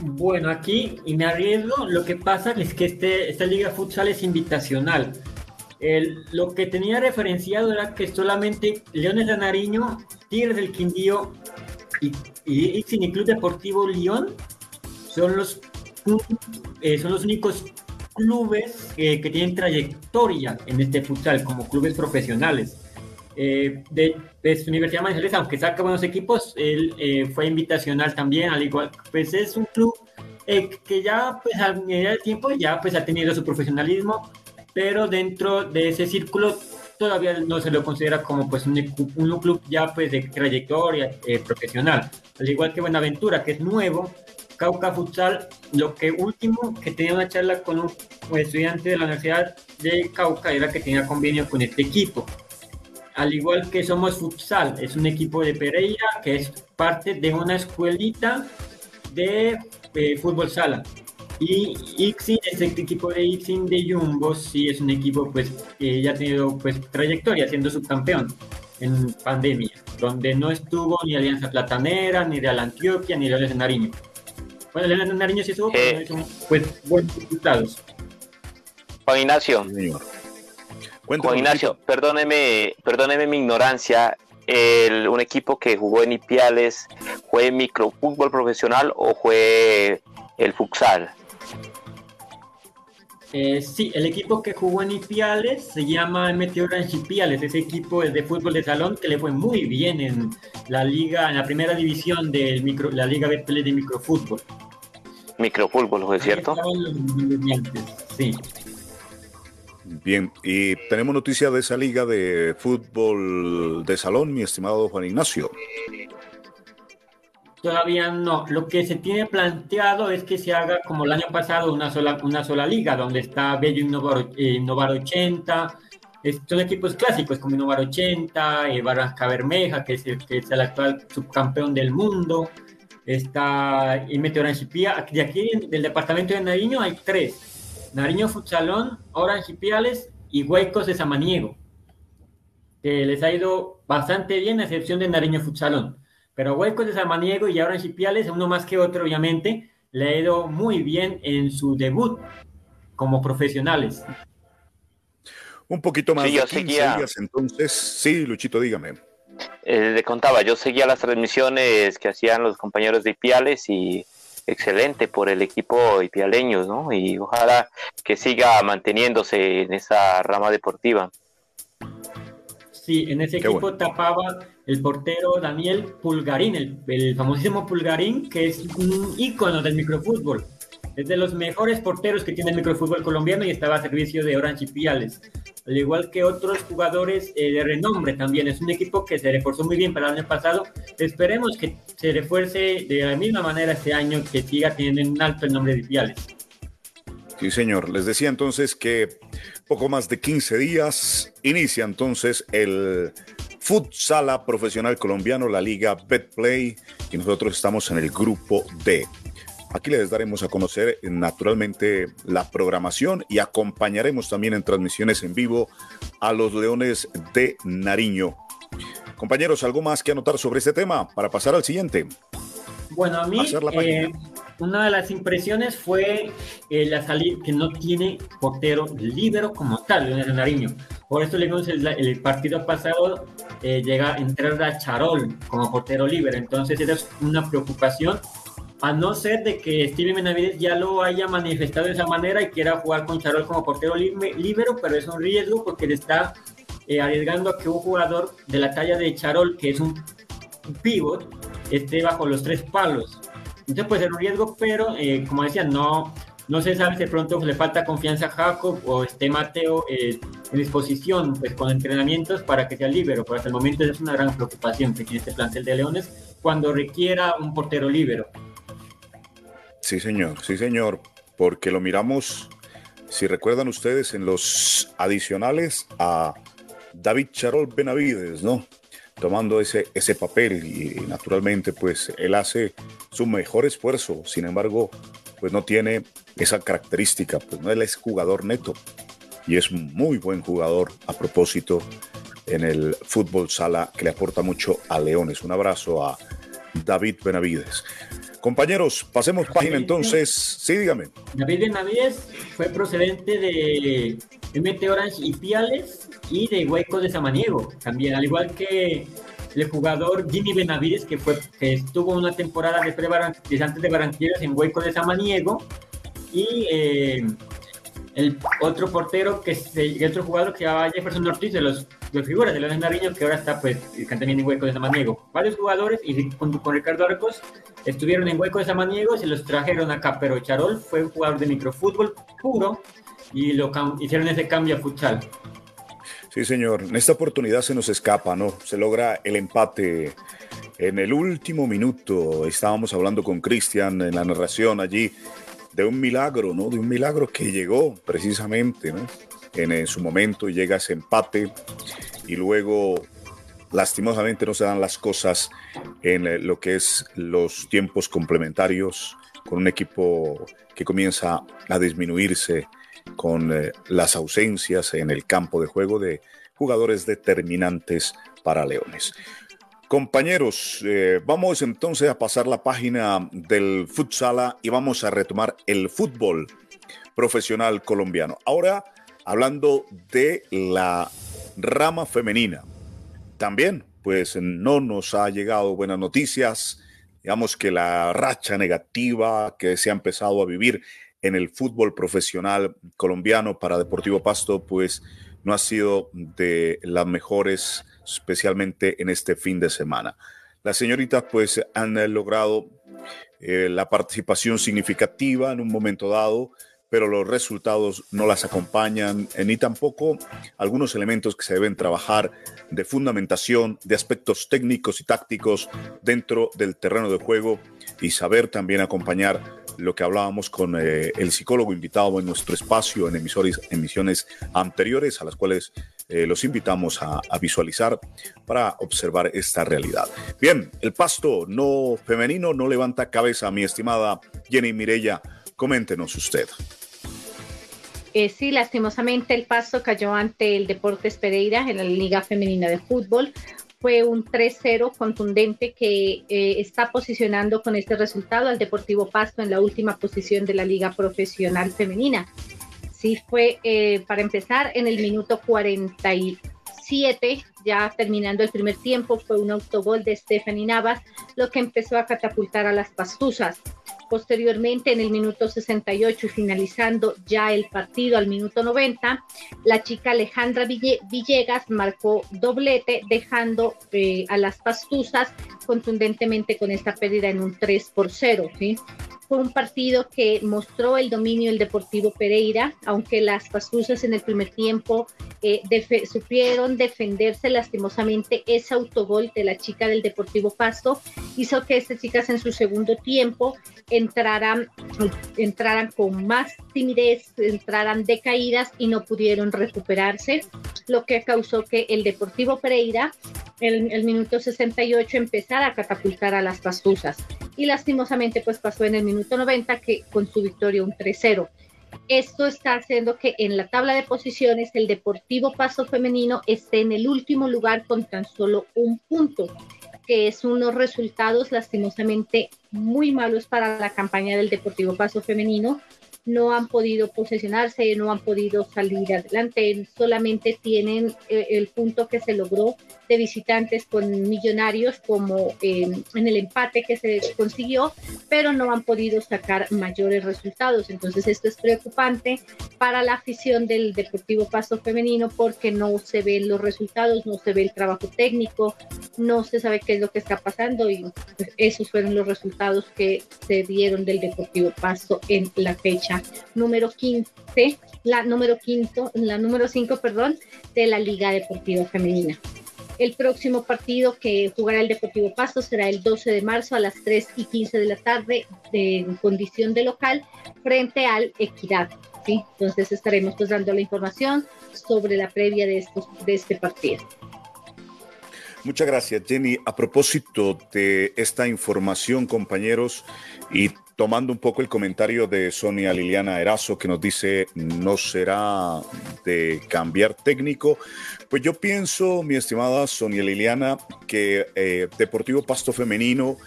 Bueno, aquí, y me arriesgo, lo que pasa es que este, esta liga futsal es invitacional lo que tenía referenciado era que solamente Leones de Nariño, Tigres del Quindío y, y Club Deportivo León son los, eh, son los únicos clubes que tienen trayectoria en este futsal como clubes profesionales. Eh, de, de, su Universidad Manizales, aunque saca buenos equipos, él eh, fue invitacional también, al igual, pues es un club que ya pues a medida del tiempo ya pues ha tenido su profesionalismo pero dentro de ese círculo todavía no se lo considera como pues un, club ya pues de trayectoria eh, profesional. Al igual que Buenaventura, que es nuevo, Cauca Futsal, lo que último que tenía una charla con un, estudiante de la Universidad de Cauca era que tenía convenio con este equipo. Al igual que Somos Futsal, es un equipo de Pereira que es parte de una escuelita de eh, fútbol sala. Y Ixin, este equipo de Ixin de Jumbo, sí es un equipo pues que ya ha tenido pues trayectoria siendo subcampeón en pandemia, donde no estuvo ni Alianza Platanera, ni Real Antioquia, ni Real de Nariño. Bueno, Real de Nariño sí estuvo, pero no pues buenos resultados. Juan Ignacio. Juan Ignacio, perdóneme, perdóneme mi ignorancia. El, un equipo que jugó en Ipiales, ¿fue microfútbol profesional o fue el futsal? Eh, sí, el equipo que jugó en Ipiales se llama Meteorange Ipiales, ese equipo de fútbol de salón que le fue muy bien en la liga, en la primera división de micro, la liga Betplay de microfútbol. Microfútbol, ¿es cierto? Sí. Bien, y tenemos noticia de esa liga de fútbol de salón, mi estimado Juan Ignacio. Todavía no. Lo que se tiene planteado es que se haga como el año pasado una sola, una sola liga, donde está Bello Innovar, 80, son equipos clásicos como Innovar 80, eh, Barranca Bermeja, que es, el, que es el actual subcampeón del mundo, está y Orange Pía. De aquí del departamento de Nariño hay tres: Nariño Futsalón, Orange Piales y Huecos de Samaniego, que les ha ido bastante bien, a excepción de Nariño Futsalón. Pero Huecos de Samaniego y ahora en Chipiales, uno más que otro, obviamente, le ha ido muy bien en su debut como profesionales. Un poquito más de 15 días, entonces. Sí, Luchito, dígame. Eh, le contaba, yo seguía las transmisiones que hacían los compañeros de Ipiales y excelente por el equipo ipialeño, ¿no? Y ojalá que siga manteniéndose en esa rama deportiva. Sí, en ese equipo tapaba el portero Daniel Pulgarín, el, famosísimo Pulgarín, que es un ícono del microfútbol. Es de los mejores porteros que tiene el microfútbol colombiano y estaba a servicio de Orange Piales. Al igual que otros jugadores eh, de renombre también. Es un equipo que se reforzó muy bien para el año pasado. Esperemos que se refuerce de la misma manera este año, que siga teniendo un alto el nombre de Piales. Sí, señor. Les decía entonces que poco más de 15 días inicia entonces el Futsala Profesional Colombiano, la Liga Betplay, y nosotros estamos en el grupo D. Aquí les daremos a conocer naturalmente la programación y acompañaremos también en transmisiones en vivo a los Leones de Nariño. Compañeros, ¿algo más que anotar sobre este tema para pasar al siguiente? Bueno, a mí una de las impresiones fue eh, la salida que no tiene portero libero como tal, Leones de Nariño. Por eso le el, el partido pasado eh, llega a entrar a Charol como portero libre. Entonces, esa es una preocupación. A no ser de que Steven Benavides ya lo haya manifestado de esa manera y quiera jugar con Charol como portero libre, pero es un riesgo porque le está eh, arriesgando a que un jugador de la talla de Charol, que es un pivot, esté bajo los tres palos. Entonces puede ser un riesgo, pero eh, como decía, no, no se sabe si de pronto le falta confianza a Jacob o esté Mateo eh, en disposición pues, con entrenamientos para que sea libero. Pero hasta el momento es una gran preocupación que tiene este plantel de Leones cuando requiera un portero libero. Sí, señor, sí, señor, porque lo miramos, si recuerdan ustedes, en los adicionales a David Charol Benavides, ¿no? Tomando ese, ese papel y naturalmente pues él hace su mejor esfuerzo, sin embargo pues no tiene esa característica, pues no él es jugador neto y es muy buen jugador a propósito en el fútbol sala que le aporta mucho a Leones. Un abrazo a David Benavides. Compañeros, pasemos página entonces. Sí, dígame. David Benavides fue procedente de MT Orange y Piales y de Hueco de Samaniego. También, al igual que el jugador Jimmy Benavides, que, fue, que estuvo una temporada de pre antes de Barranquilleros en Hueco de Samaniego. Y eh, el otro portero, que el otro jugador que llamaba Jefferson Ortiz de los de figuras de Leones Nariño, que ahora está pues también en Hueco de Samaniego. Varios jugadores y con, con, Ricardo Arcos estuvieron en Hueco de Samaniego, se los trajeron acá, pero Charol fue un jugador de microfútbol puro y lo hicieron ese cambio a futsal. Sí, señor. En esta oportunidad se nos escapa, ¿no? Se logra el empate en el último minuto. Estábamos hablando con Cristian en la narración allí de un milagro, ¿no? De un milagro que llegó precisamente, ¿no? En, su momento llega ese empate y luego lastimosamente no se dan las cosas en lo que es los tiempos complementarios con un equipo que comienza a disminuirse con eh, las ausencias en el campo de juego de jugadores determinantes para Leones. Compañeros, eh, vamos entonces a pasar la página del futsala y vamos a retomar el fútbol profesional colombiano. Ahora, hablando de la rama femenina. También, pues no nos ha llegado buenas noticias. Digamos que la racha negativa que se ha empezado a vivir en el fútbol profesional colombiano para Deportivo Pasto, pues no ha sido de las mejores, especialmente en este fin de semana. Las señoritas pues han logrado eh, la participación significativa en un momento dado, pero los resultados no las acompañan, eh, ni tampoco algunos elementos que se deben trabajar de fundamentación, de aspectos técnicos y tácticos dentro del terreno de juego y saber también acompañar lo que hablábamos con eh, el psicólogo invitado en nuestro espacio en emisores, emisiones anteriores a las cuales eh, los invitamos a, visualizar para observar esta realidad. Bien, el pasto no femenino no levanta cabeza, mi estimada Jenny Mirella, coméntenos usted. Eh, sí, lastimosamente el paso cayó ante el Deportes Pereira en la Liga Femenina de Fútbol. Fue un 3-0 contundente que eh, está posicionando con este resultado al Deportivo Pasto en la última posición de la Liga Profesional Femenina. Sí, fue eh, para empezar en el minuto 47, ya terminando el primer tiempo, fue un autogol de Stephanie Navas, lo que empezó a catapultar a las pastuzas. Posteriormente, en el minuto 68 y finalizando ya el partido al minuto 90, la chica Alejandra Villegas marcó doblete, dejando eh, a las pastuzas contundentemente con esta pérdida en un 3 por 0. ¿sí? Fue un partido que mostró el dominio del Deportivo Pereira, aunque las pastuzas en el primer tiempo eh, supieron defenderse lastimosamente. Ese autogol de la chica del Deportivo Pasto hizo que estas chicas en su segundo tiempo entraran, entraran con más timidez, entraran decaídas y no pudieron recuperarse, lo que causó que el Deportivo Pereira en el minuto 68 empezara a catapultar a las pastuzas. Y lastimosamente pues pasó en el minuto 90 que con su victoria un 3-0. Esto está haciendo que en la tabla de posiciones el Deportivo Paso Femenino esté en el último lugar con tan solo un punto, que es unos resultados lastimosamente muy malos para la campaña del Deportivo Paso Femenino, no han podido posesionarse, no han podido salir adelante, solamente tienen eh, el punto que se logró de visitantes con millonarios como en el empate que se consiguió, pero no han podido sacar mayores resultados. Entonces esto es preocupante para la afición del Deportivo Pasto Femenino porque no se ven los resultados, no se ve el trabajo técnico, no se sabe qué es lo que está pasando y esos fueron los resultados que se dieron del Deportivo Pasto en la fecha número 15, la número quinto, la número 5, perdón, de la Liga Deportiva Femenina. El próximo partido que jugará el Deportivo Pasto será el 12 de marzo a las 3 y 15 de la tarde en condición de local frente al Equidad. ¿sí? Entonces estaremos pues dando la información sobre la previa de, estos, de este partido. Muchas gracias, Jenny. A propósito de esta información, compañeros, y tomando un poco el comentario de Sonia Liliana Erazo, que nos dice no será de cambiar técnico, pues yo pienso, mi estimada Sonia Liliana, que eh, Deportivo Pasto Femenino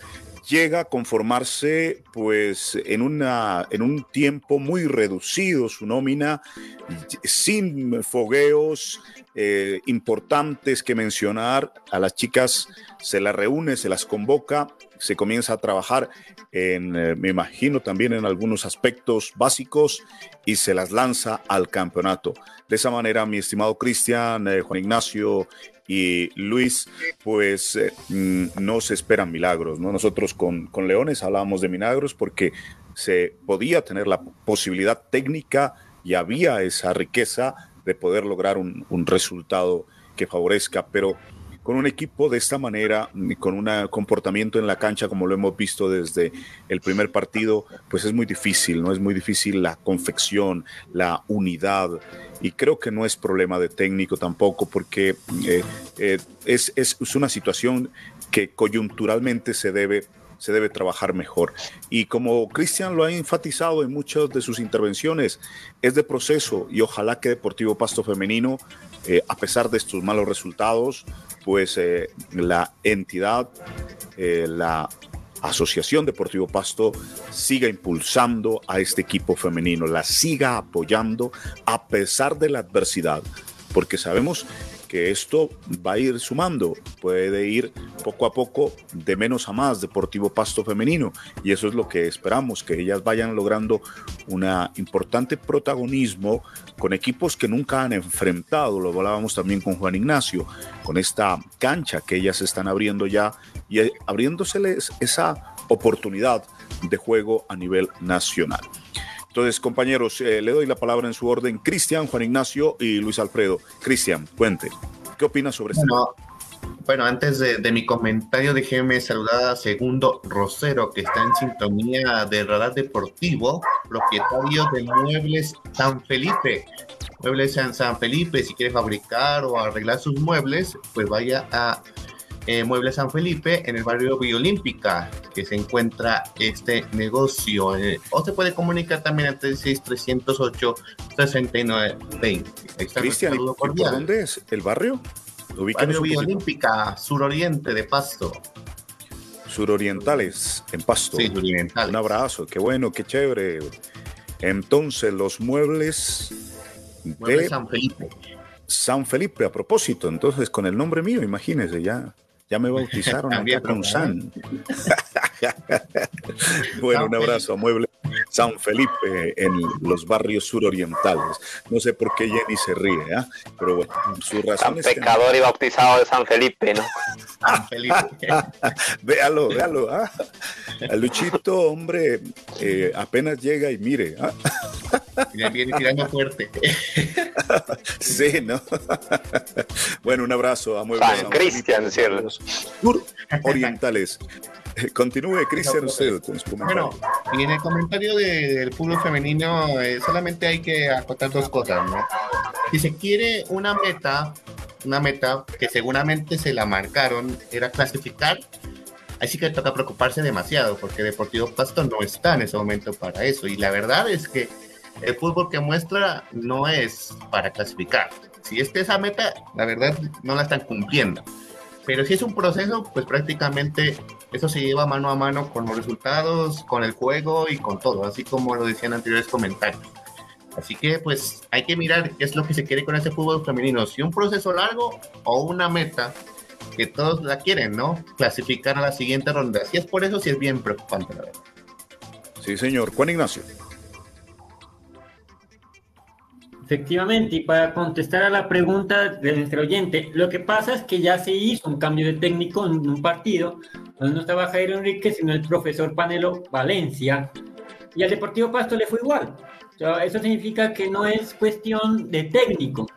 llega a conformarse pues en, una, en un tiempo muy reducido su nómina, sin fogueos eh, importantes que mencionar, a las chicas se las reúne, se las convoca, se comienza a trabajar en, eh, me imagino también en algunos aspectos básicos y se las lanza al campeonato. De esa manera, mi estimado Cristian, eh, Juan Ignacio y Luis, pues eh, mm, no se esperan milagros. ¿no? Nosotros con, con Leones hablábamos de milagros porque se podía tener la posibilidad técnica y había esa riqueza de poder lograr un, un resultado que favorezca, pero con un equipo de esta manera, con un comportamiento en la cancha como lo hemos visto desde el primer partido, pues es muy difícil, ¿no? Es muy difícil la confección, la unidad. Y creo que no es problema de técnico tampoco, porque eh, eh, es, es, es una situación que coyunturalmente se debe se debe trabajar mejor. Y como Cristian lo ha enfatizado en muchas de sus intervenciones, es de proceso y ojalá que Deportivo Pasto Femenino, eh, a pesar de estos malos resultados, pues eh, la entidad, eh, la Asociación Deportivo Pasto siga impulsando a este equipo femenino, la siga apoyando a pesar de la adversidad, porque sabemos que esto va a ir sumando, puede ir poco a poco de menos a más Deportivo Pasto femenino. Y eso es lo que esperamos, que ellas vayan logrando un importante protagonismo con equipos que nunca han enfrentado, lo hablábamos también con Juan Ignacio, con esta cancha que ellas están abriendo ya y abriéndoseles esa oportunidad de juego a nivel nacional. Entonces, compañeros, eh, le doy la palabra en su orden. Cristian, Juan Ignacio y Luis Alfredo. Cristian, cuente, ¿qué opinas sobre esto? Bueno, antes de, mi comentario, déjeme saludar a Segundo Rosero, que está en sintonía de Radar Deportivo, propietario de Muebles San Felipe. Muebles San, Felipe, si quiere fabricar o arreglar sus muebles, pues vaya a eh, Muebles San Felipe en el barrio Biolímpica, que se encuentra este negocio. Eh, o se puede comunicar también al 308 6920 Cristian, ¿por dónde es el barrio? Barrio Biolímpica, suroriente de Pasto. Surorientales, en Pasto. Sí, surorientales. Un abrazo, qué bueno, qué chévere. Entonces, los muebles, de San Felipe. San Felipe, a propósito, entonces con el nombre mío, imagínese ya. Ya me bautizaron acá con San. bueno, un abrazo a Mueble San Felipe en los barrios surorientales. No sé por qué Jenny se ríe, ¿eh? pero bueno, su razón San pecador y bautizado de San Felipe, ¿no? San Felipe. véalo, véalo. ¿ah? El Luchito, hombre, eh, apenas llega y mire. Viene tirando fuerte. sí, ¿no? bueno, un abrazo a Mueble San, Cristian, ¿cierto? Surorientales. Continúe, Cristian, usted. Bueno, y en el comentario del fútbol femenino eh, solamente hay que acotar dos cosas, ¿no? Si se quiere una meta, una meta que seguramente se la marcaron, era clasificar, así que toca preocuparse demasiado, porque Deportivo Pasto no está en ese momento para eso. Y la verdad es que el fútbol que muestra no es para clasificar. Si es esa meta, la verdad no la están cumpliendo. Pero si es un proceso, pues prácticamente eso se lleva mano a mano con los resultados, con el juego y con todo, así como lo decían anteriores comentarios. Así que pues hay que mirar qué es lo que se quiere con ese fútbol femenino, si un proceso largo o una meta que todos la quieren, ¿no? Clasificar a la siguiente ronda. Si es por eso, sí es bien preocupante, la verdad. Sí, señor. Juan Ignacio. Efectivamente, y para contestar a la pregunta de nuestro oyente, lo que pasa es que ya se hizo un cambio de técnico en un partido, donde no estaba Jairo Enrique, sino el profesor Panelo Valencia, y al Deportivo Pasto le fue igual. eso significa que no es cuestión de técnico.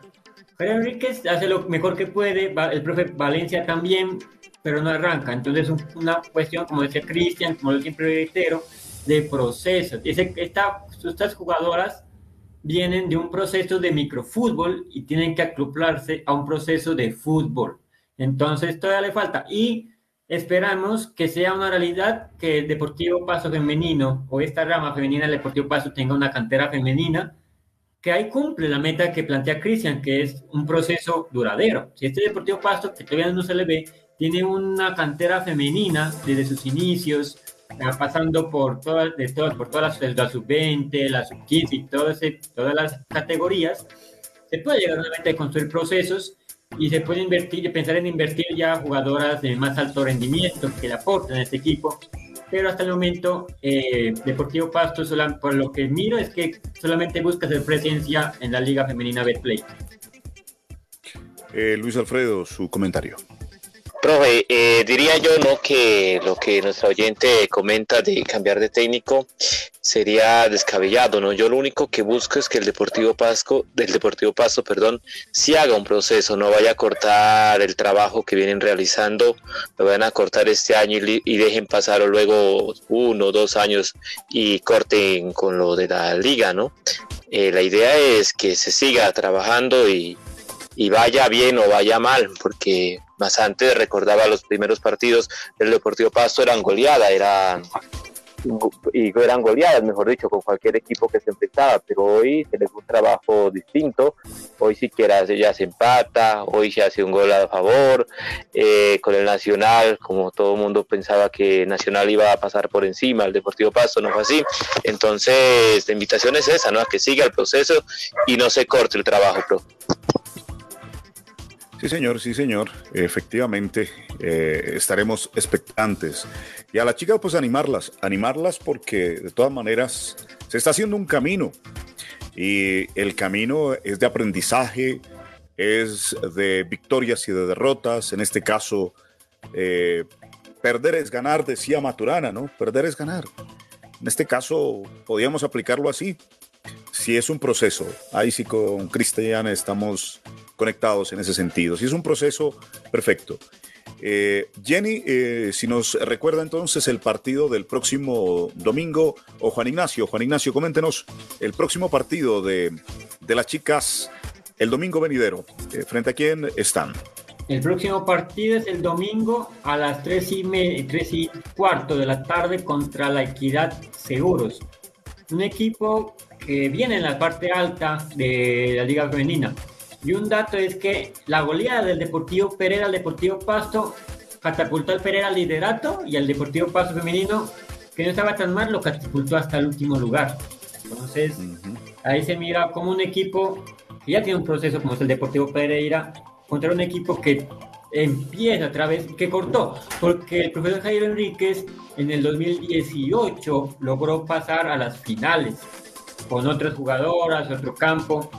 Jairo Enrique hace lo mejor que puede, el profe Valencia también, pero no arranca. Entonces es una cuestión, como decía Cristian, como yo siempre reitero, de proceso. estas jugadoras vienen de un proceso de microfútbol y tienen que acoplarse a un proceso de fútbol. Entonces todavía le falta y esperamos que sea una realidad que el Deportivo Paso femenino o esta rama femenina del Deportivo Paso tenga una cantera femenina que ahí cumple la meta que plantea Cristian, que es un proceso duradero. Si este Deportivo Pasto, que todavía no se le ve, tiene una cantera femenina desde sus inicios, pasando por todas, de todas, por todas las, la sub-20, la sub-15 y todas, todas las categorías, se puede llegar nuevamente a construir procesos y se puede invertir pensar en invertir ya jugadoras de más alto rendimiento que le aporten a este equipo. Pero hasta el momento, eh, Deportivo Pasto, por lo que miro, es que solamente busca hacer presencia en la Liga Femenina Betplay. Eh, Luis Alfredo, su comentario. Profe, eh, diría yo no que lo que nuestro oyente comenta de cambiar de técnico sería descabellado, ¿no? Yo lo único que busco es que el Deportivo Pasco, del Deportivo Pasto, perdón, si haga un proceso, no vaya a cortar el trabajo que vienen realizando, lo vayan a cortar este año y, dejen pasar luego uno o dos años y corten con lo de la liga, ¿no? Eh, la idea es que se siga trabajando y vaya bien o vaya mal, porque más antes recordaba los primeros partidos del Deportivo Pasto eran goleadas, eran y eran goleadas, mejor dicho, con cualquier equipo que se enfrentaba, pero hoy se un trabajo distinto, hoy siquiera ya se empata, hoy se hace un gol a favor, eh, con el Nacional, como todo el mundo pensaba que Nacional iba a pasar por encima, el Deportivo Pasto no fue así, entonces la invitación es esa, ¿no? A que siga el proceso y no se corte el trabajo. Sí, señor, sí, señor. Efectivamente, eh, estaremos expectantes. Y a las chicas, pues animarlas, animarlas porque de todas maneras se está haciendo un camino. Y el camino es de aprendizaje, es de victorias y de derrotas. En este caso, eh, perder es ganar, decía Maturana, ¿no? Perder es ganar. En este caso, podríamos aplicarlo así. Si es un proceso, ahí sí con Cristian estamos conectados en ese sentido. Si es un proceso, perfecto. Eh, Jenny, eh, si nos recuerda entonces el partido del próximo domingo, o Juan Ignacio, Juan Ignacio, coméntenos el próximo partido de, las chicas el domingo venidero. Eh, ¿Frente a quién están? El próximo partido es el domingo a las 3 y, 3 y cuarto de la tarde contra la Equidad Seguros. Un equipo que viene en la parte alta de la Liga Femenina y un dato es que la goleada del Deportivo Pereira al Deportivo Pasto catapultó al Pereira al liderato y al Deportivo Pasto femenino, que no estaba tan mal, lo catapultó hasta el último lugar. Entonces, ahí se mira como un equipo que ya tiene un proceso como es el Deportivo Pereira contra un equipo que empieza otra vez, que cortó, porque el profesor Jairo Enríquez en el 2018 logró pasar a las finales con otras jugadoras, otro campo,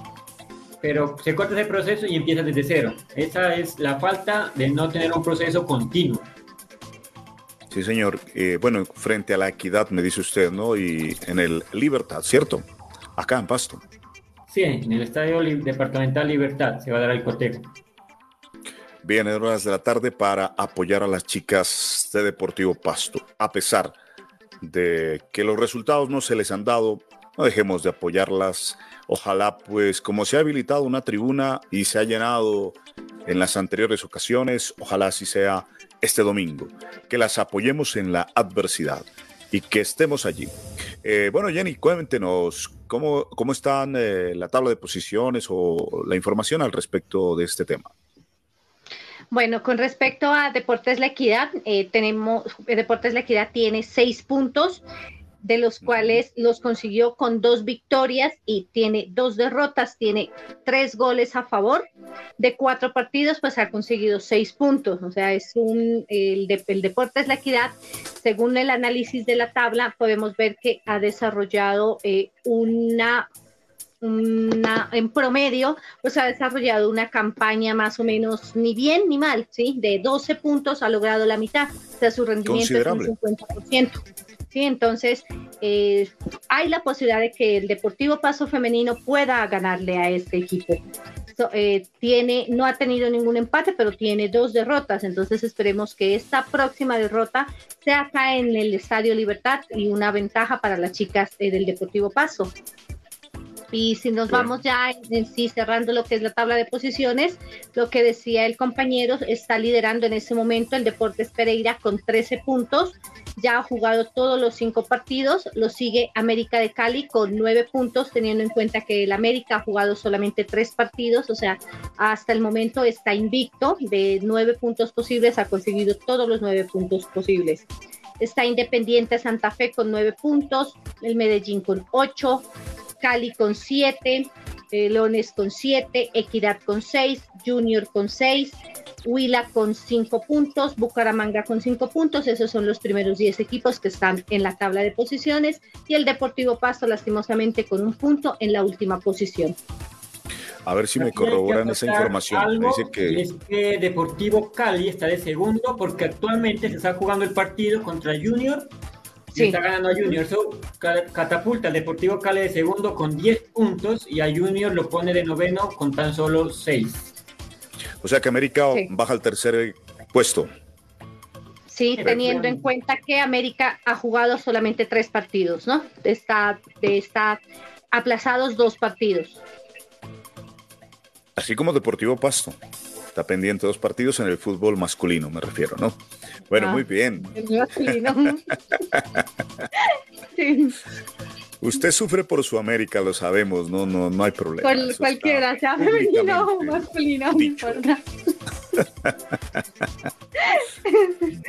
pero se corta ese proceso y empieza desde cero. Esa es la falta de no tener un proceso continuo. Sí, señor. Eh, bueno, frente a la equidad, me dice usted, ¿no? Y en el Libertad, ¿cierto? Acá en Pasto. Sí, en el Estadio Departamental Libertad se va a dar el cotejo. Bien, en horas de la tarde para apoyar a las chicas de Deportivo Pasto. A pesar de que los resultados no se les han dado, no dejemos de apoyarlas Ojalá, pues, como se ha habilitado una tribuna y se ha llenado en las anteriores ocasiones, ojalá así sea este domingo, que las apoyemos en la adversidad y que estemos allí. Eh, bueno, Jenny, cuéntenos cómo, cómo están eh, la tabla de posiciones o la información al respecto de este tema. Bueno, con respecto a Deportes La Equidad, eh, tenemos, Deportes La Equidad tiene seis puntos, de los cuales los consiguió con dos victorias y tiene dos derrotas, tiene tres goles a favor. De cuatro partidos, pues ha conseguido seis puntos. O sea, es un, el, de, el deporte es la equidad. Según el análisis de la tabla, podemos ver que ha desarrollado eh, una una, en promedio, pues ha desarrollado una campaña más o menos ni bien ni mal, ¿sí? De 12 puntos ha logrado la mitad, o sea, su rendimiento es un 50%. ¿sí? Entonces, eh, hay la posibilidad de que el Deportivo Paso Femenino pueda ganarle a este equipo. Eh, tiene, no ha tenido ningún empate, pero tiene dos derrotas. Entonces esperemos que esta próxima derrota sea acá en el Estadio Libertad y una ventaja para las chicas eh, del Deportivo Paso. Y si nos vamos ya en sí cerrando lo que es la tabla de posiciones, lo que decía el compañero, está liderando en ese momento el Deportes Pereira con 13 puntos, ya ha jugado todos los cinco partidos, lo sigue América de Cali con 9 puntos, teniendo en cuenta que el América ha jugado solamente tres partidos, o sea, hasta el momento está invicto de nueve puntos posibles, ha conseguido todos los nueve puntos posibles. Está Independiente Santa Fe con 9 puntos, el Medellín con 8, Cali con 7, eh, Leones con 7, Equidad con 6, Junior con 6, Huila con 5 puntos, Bucaramanga con 5 puntos, esos son los primeros 10 equipos que están en la tabla de posiciones y el Deportivo Pasto lastimosamente con un punto en la última posición. A ver si me corroboran esa información. Dice que... Es que Deportivo Cali está de segundo porque actualmente se está jugando el partido contra Junior Está ganando a Junior. catapulta al Deportivo Cali de segundo con 10 puntos y a Junior lo pone de noveno con tan solo 6. O sea que América baja al tercer puesto. Sí, teniendo en cuenta que América ha jugado solamente tres partidos, ¿no? Está, está aplazados dos partidos. Así como Deportivo Pasto. Está pendiente dos partidos en el fútbol masculino, me refiero, ¿no? Bueno, ah, muy bien. Usted sufre por su América, lo sabemos, no, no, no hay problema. Por cualquiera, sea femenino o masculino, no importa.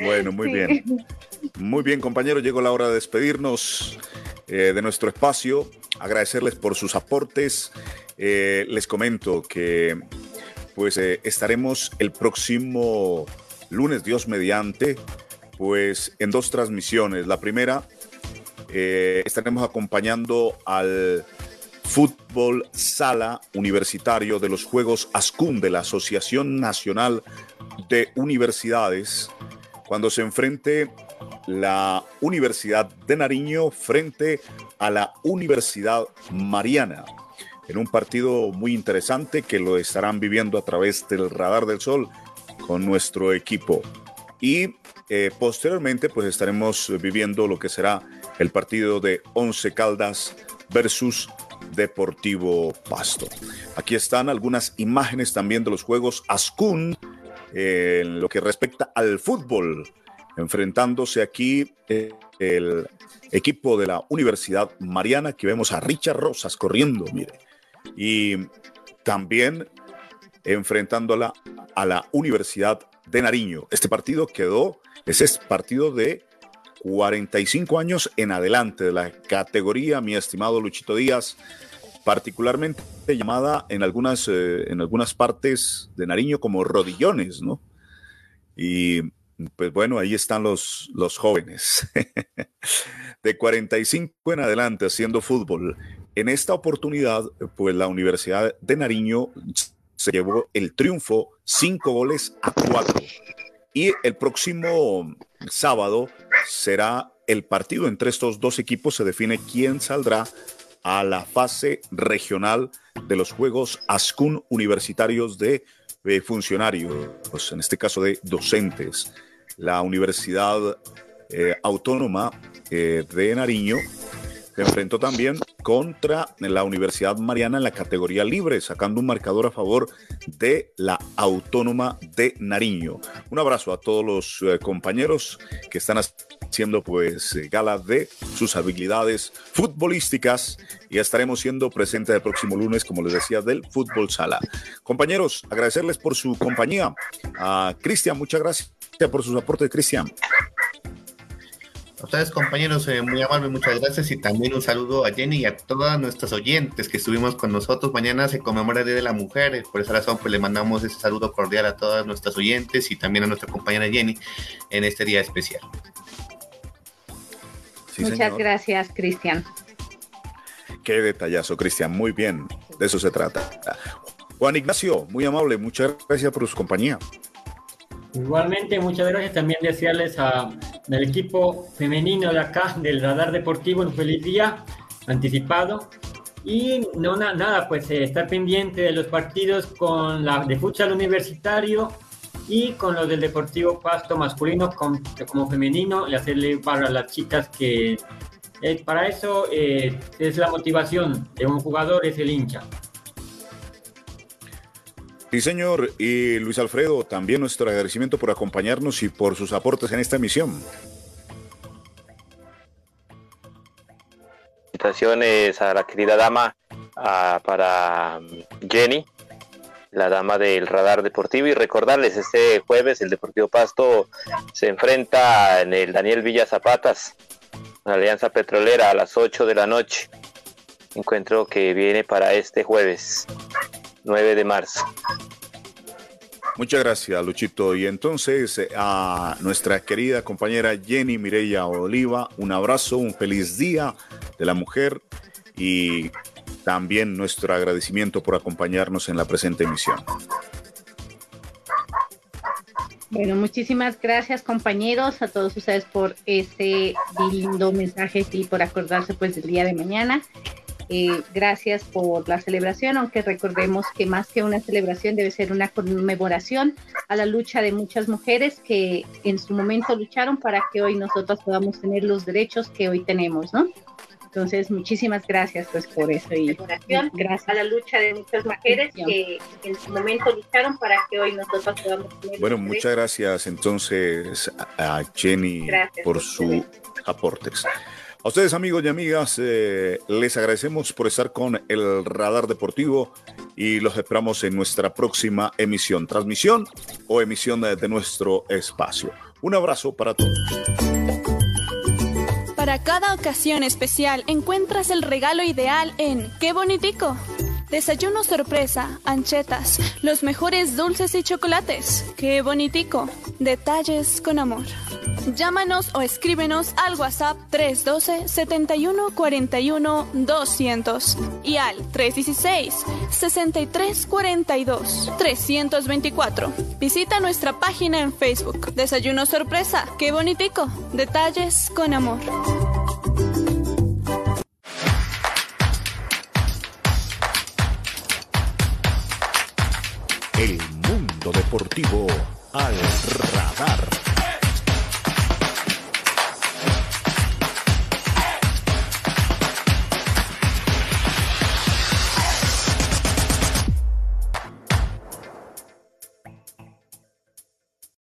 bueno, muy bien. Muy bien, compañeros, llegó la hora de despedirnos eh, de nuestro espacio, agradecerles por sus aportes. Eh, les comento que pues eh, estaremos el próximo lunes, Dios mediante, pues en dos transmisiones. La primera, eh, estaremos acompañando al fútbol sala universitario de los Juegos ASCUN de la Asociación Nacional de Universidades, cuando se enfrente la Universidad de Nariño frente a la Universidad Mariana en un partido muy interesante que lo estarán viviendo a través del radar del sol con nuestro equipo. Y eh, posteriormente pues estaremos viviendo lo que será el partido de Once Caldas versus Deportivo Pasto. Aquí están algunas imágenes también de los juegos Ascun eh, en lo que respecta al fútbol, enfrentándose aquí eh, el equipo de la Universidad Mariana, que vemos a Richard Rosas corriendo, mire, y también enfrentándola a la Universidad de Nariño. Este partido quedó, ese es partido de 45 años en adelante de la categoría, mi estimado Luchito Díaz, particularmente llamada en algunas, eh, en algunas partes de Nariño como rodillones, ¿no? Y pues bueno, ahí están los, los jóvenes de 45 en adelante haciendo fútbol. En esta oportunidad, pues la Universidad de Nariño se llevó el triunfo cinco goles a cuatro. Y el próximo sábado será el partido entre estos dos equipos. Se define quién saldrá a la fase regional de los Juegos ASCUN universitarios de eh, funcionarios, en este caso de docentes. La Universidad eh, Autónoma eh, de Nariño se enfrentó también con contra la Universidad Mariana en la categoría libre, sacando un marcador a favor de la Autónoma de Nariño. Un abrazo a todos los eh, compañeros que están haciendo pues eh, gala de sus habilidades futbolísticas y estaremos siendo presentes el próximo lunes, como les decía, del Fútbol Sala. Compañeros, agradecerles por su compañía. A Cristian, muchas gracias por sus aportes, Cristian. A ustedes, compañeros, eh, muy amables, muchas gracias. Y también un saludo a Jenny y a todas nuestras oyentes que estuvimos con nosotros. Mañana se conmemora el Día de la Mujer. Por esa razón, pues le mandamos ese saludo cordial a todas nuestras oyentes y también a nuestra compañera Jenny en este día especial. muchas gracias, Cristian. Qué detallazo, Cristian. Muy bien. De eso se trata. Juan Ignacio, muy amable. Muchas gracias por su compañía. Igualmente, muchas gracias. También desearles al equipo femenino de acá, del Radar Deportivo, un feliz día anticipado. Y no nada, pues eh, estar pendiente de los partidos con la de futsal universitario y con los del Deportivo Pasto masculino como, femenino y hacerle para las chicas que eh, para eso eh, es la motivación de un jugador, es el hincha. Sí, señor. Y Luis Alfredo, también nuestro agradecimiento por acompañarnos y por sus aportes en esta emisión. Felicitaciones a la querida dama, para mm, Jenny, la dama del radar deportivo, y recordarles, este jueves el Deportivo Pasto se enfrenta en el Daniel Villa Zapatas, Alianza Petrolera, a las 8 de la noche. Encuentro que viene para este jueves. 9 de marzo. Muchas gracias, Luchito. Y entonces eh, a nuestra querida compañera Jenny Mireya Oliva, un abrazo, un feliz día de la mujer y también nuestro agradecimiento por acompañarnos en la presente emisión. Bueno, muchísimas gracias compañeros, a todos ustedes por ese lindo mensaje y por acordarse pues del día de mañana. Eh, gracias por la celebración, aunque recordemos que más que una celebración debe ser una conmemoración a la lucha de muchas mujeres que en su momento lucharon para que hoy nosotros podamos tener los derechos que hoy tenemos, ¿no? Entonces, muchísimas gracias pues por eso y gracias a la lucha de muchas mujeres que en su momento lucharon para que hoy nosotros podamos tener Bueno, muchas gracias entonces a Jenny por su aportes. A ustedes amigos y amigas, eh, les agradecemos por estar con el Radar Deportivo y los esperamos en nuestra próxima emisión, transmisión o emisión de, nuestro espacio. Un abrazo para todos. Para cada ocasión especial encuentras el regalo ideal en Qué Bonitico. Desayuno sorpresa, anchetas, los mejores dulces y chocolates. Qué bonitico. Detalles con amor. Llámanos o escríbenos al WhatsApp 312 71 41 200 y al 316 63 42 324. Visita nuestra página en Facebook. Desayuno sorpresa. Qué bonitico. Detalles con amor. El mundo deportivo al radar.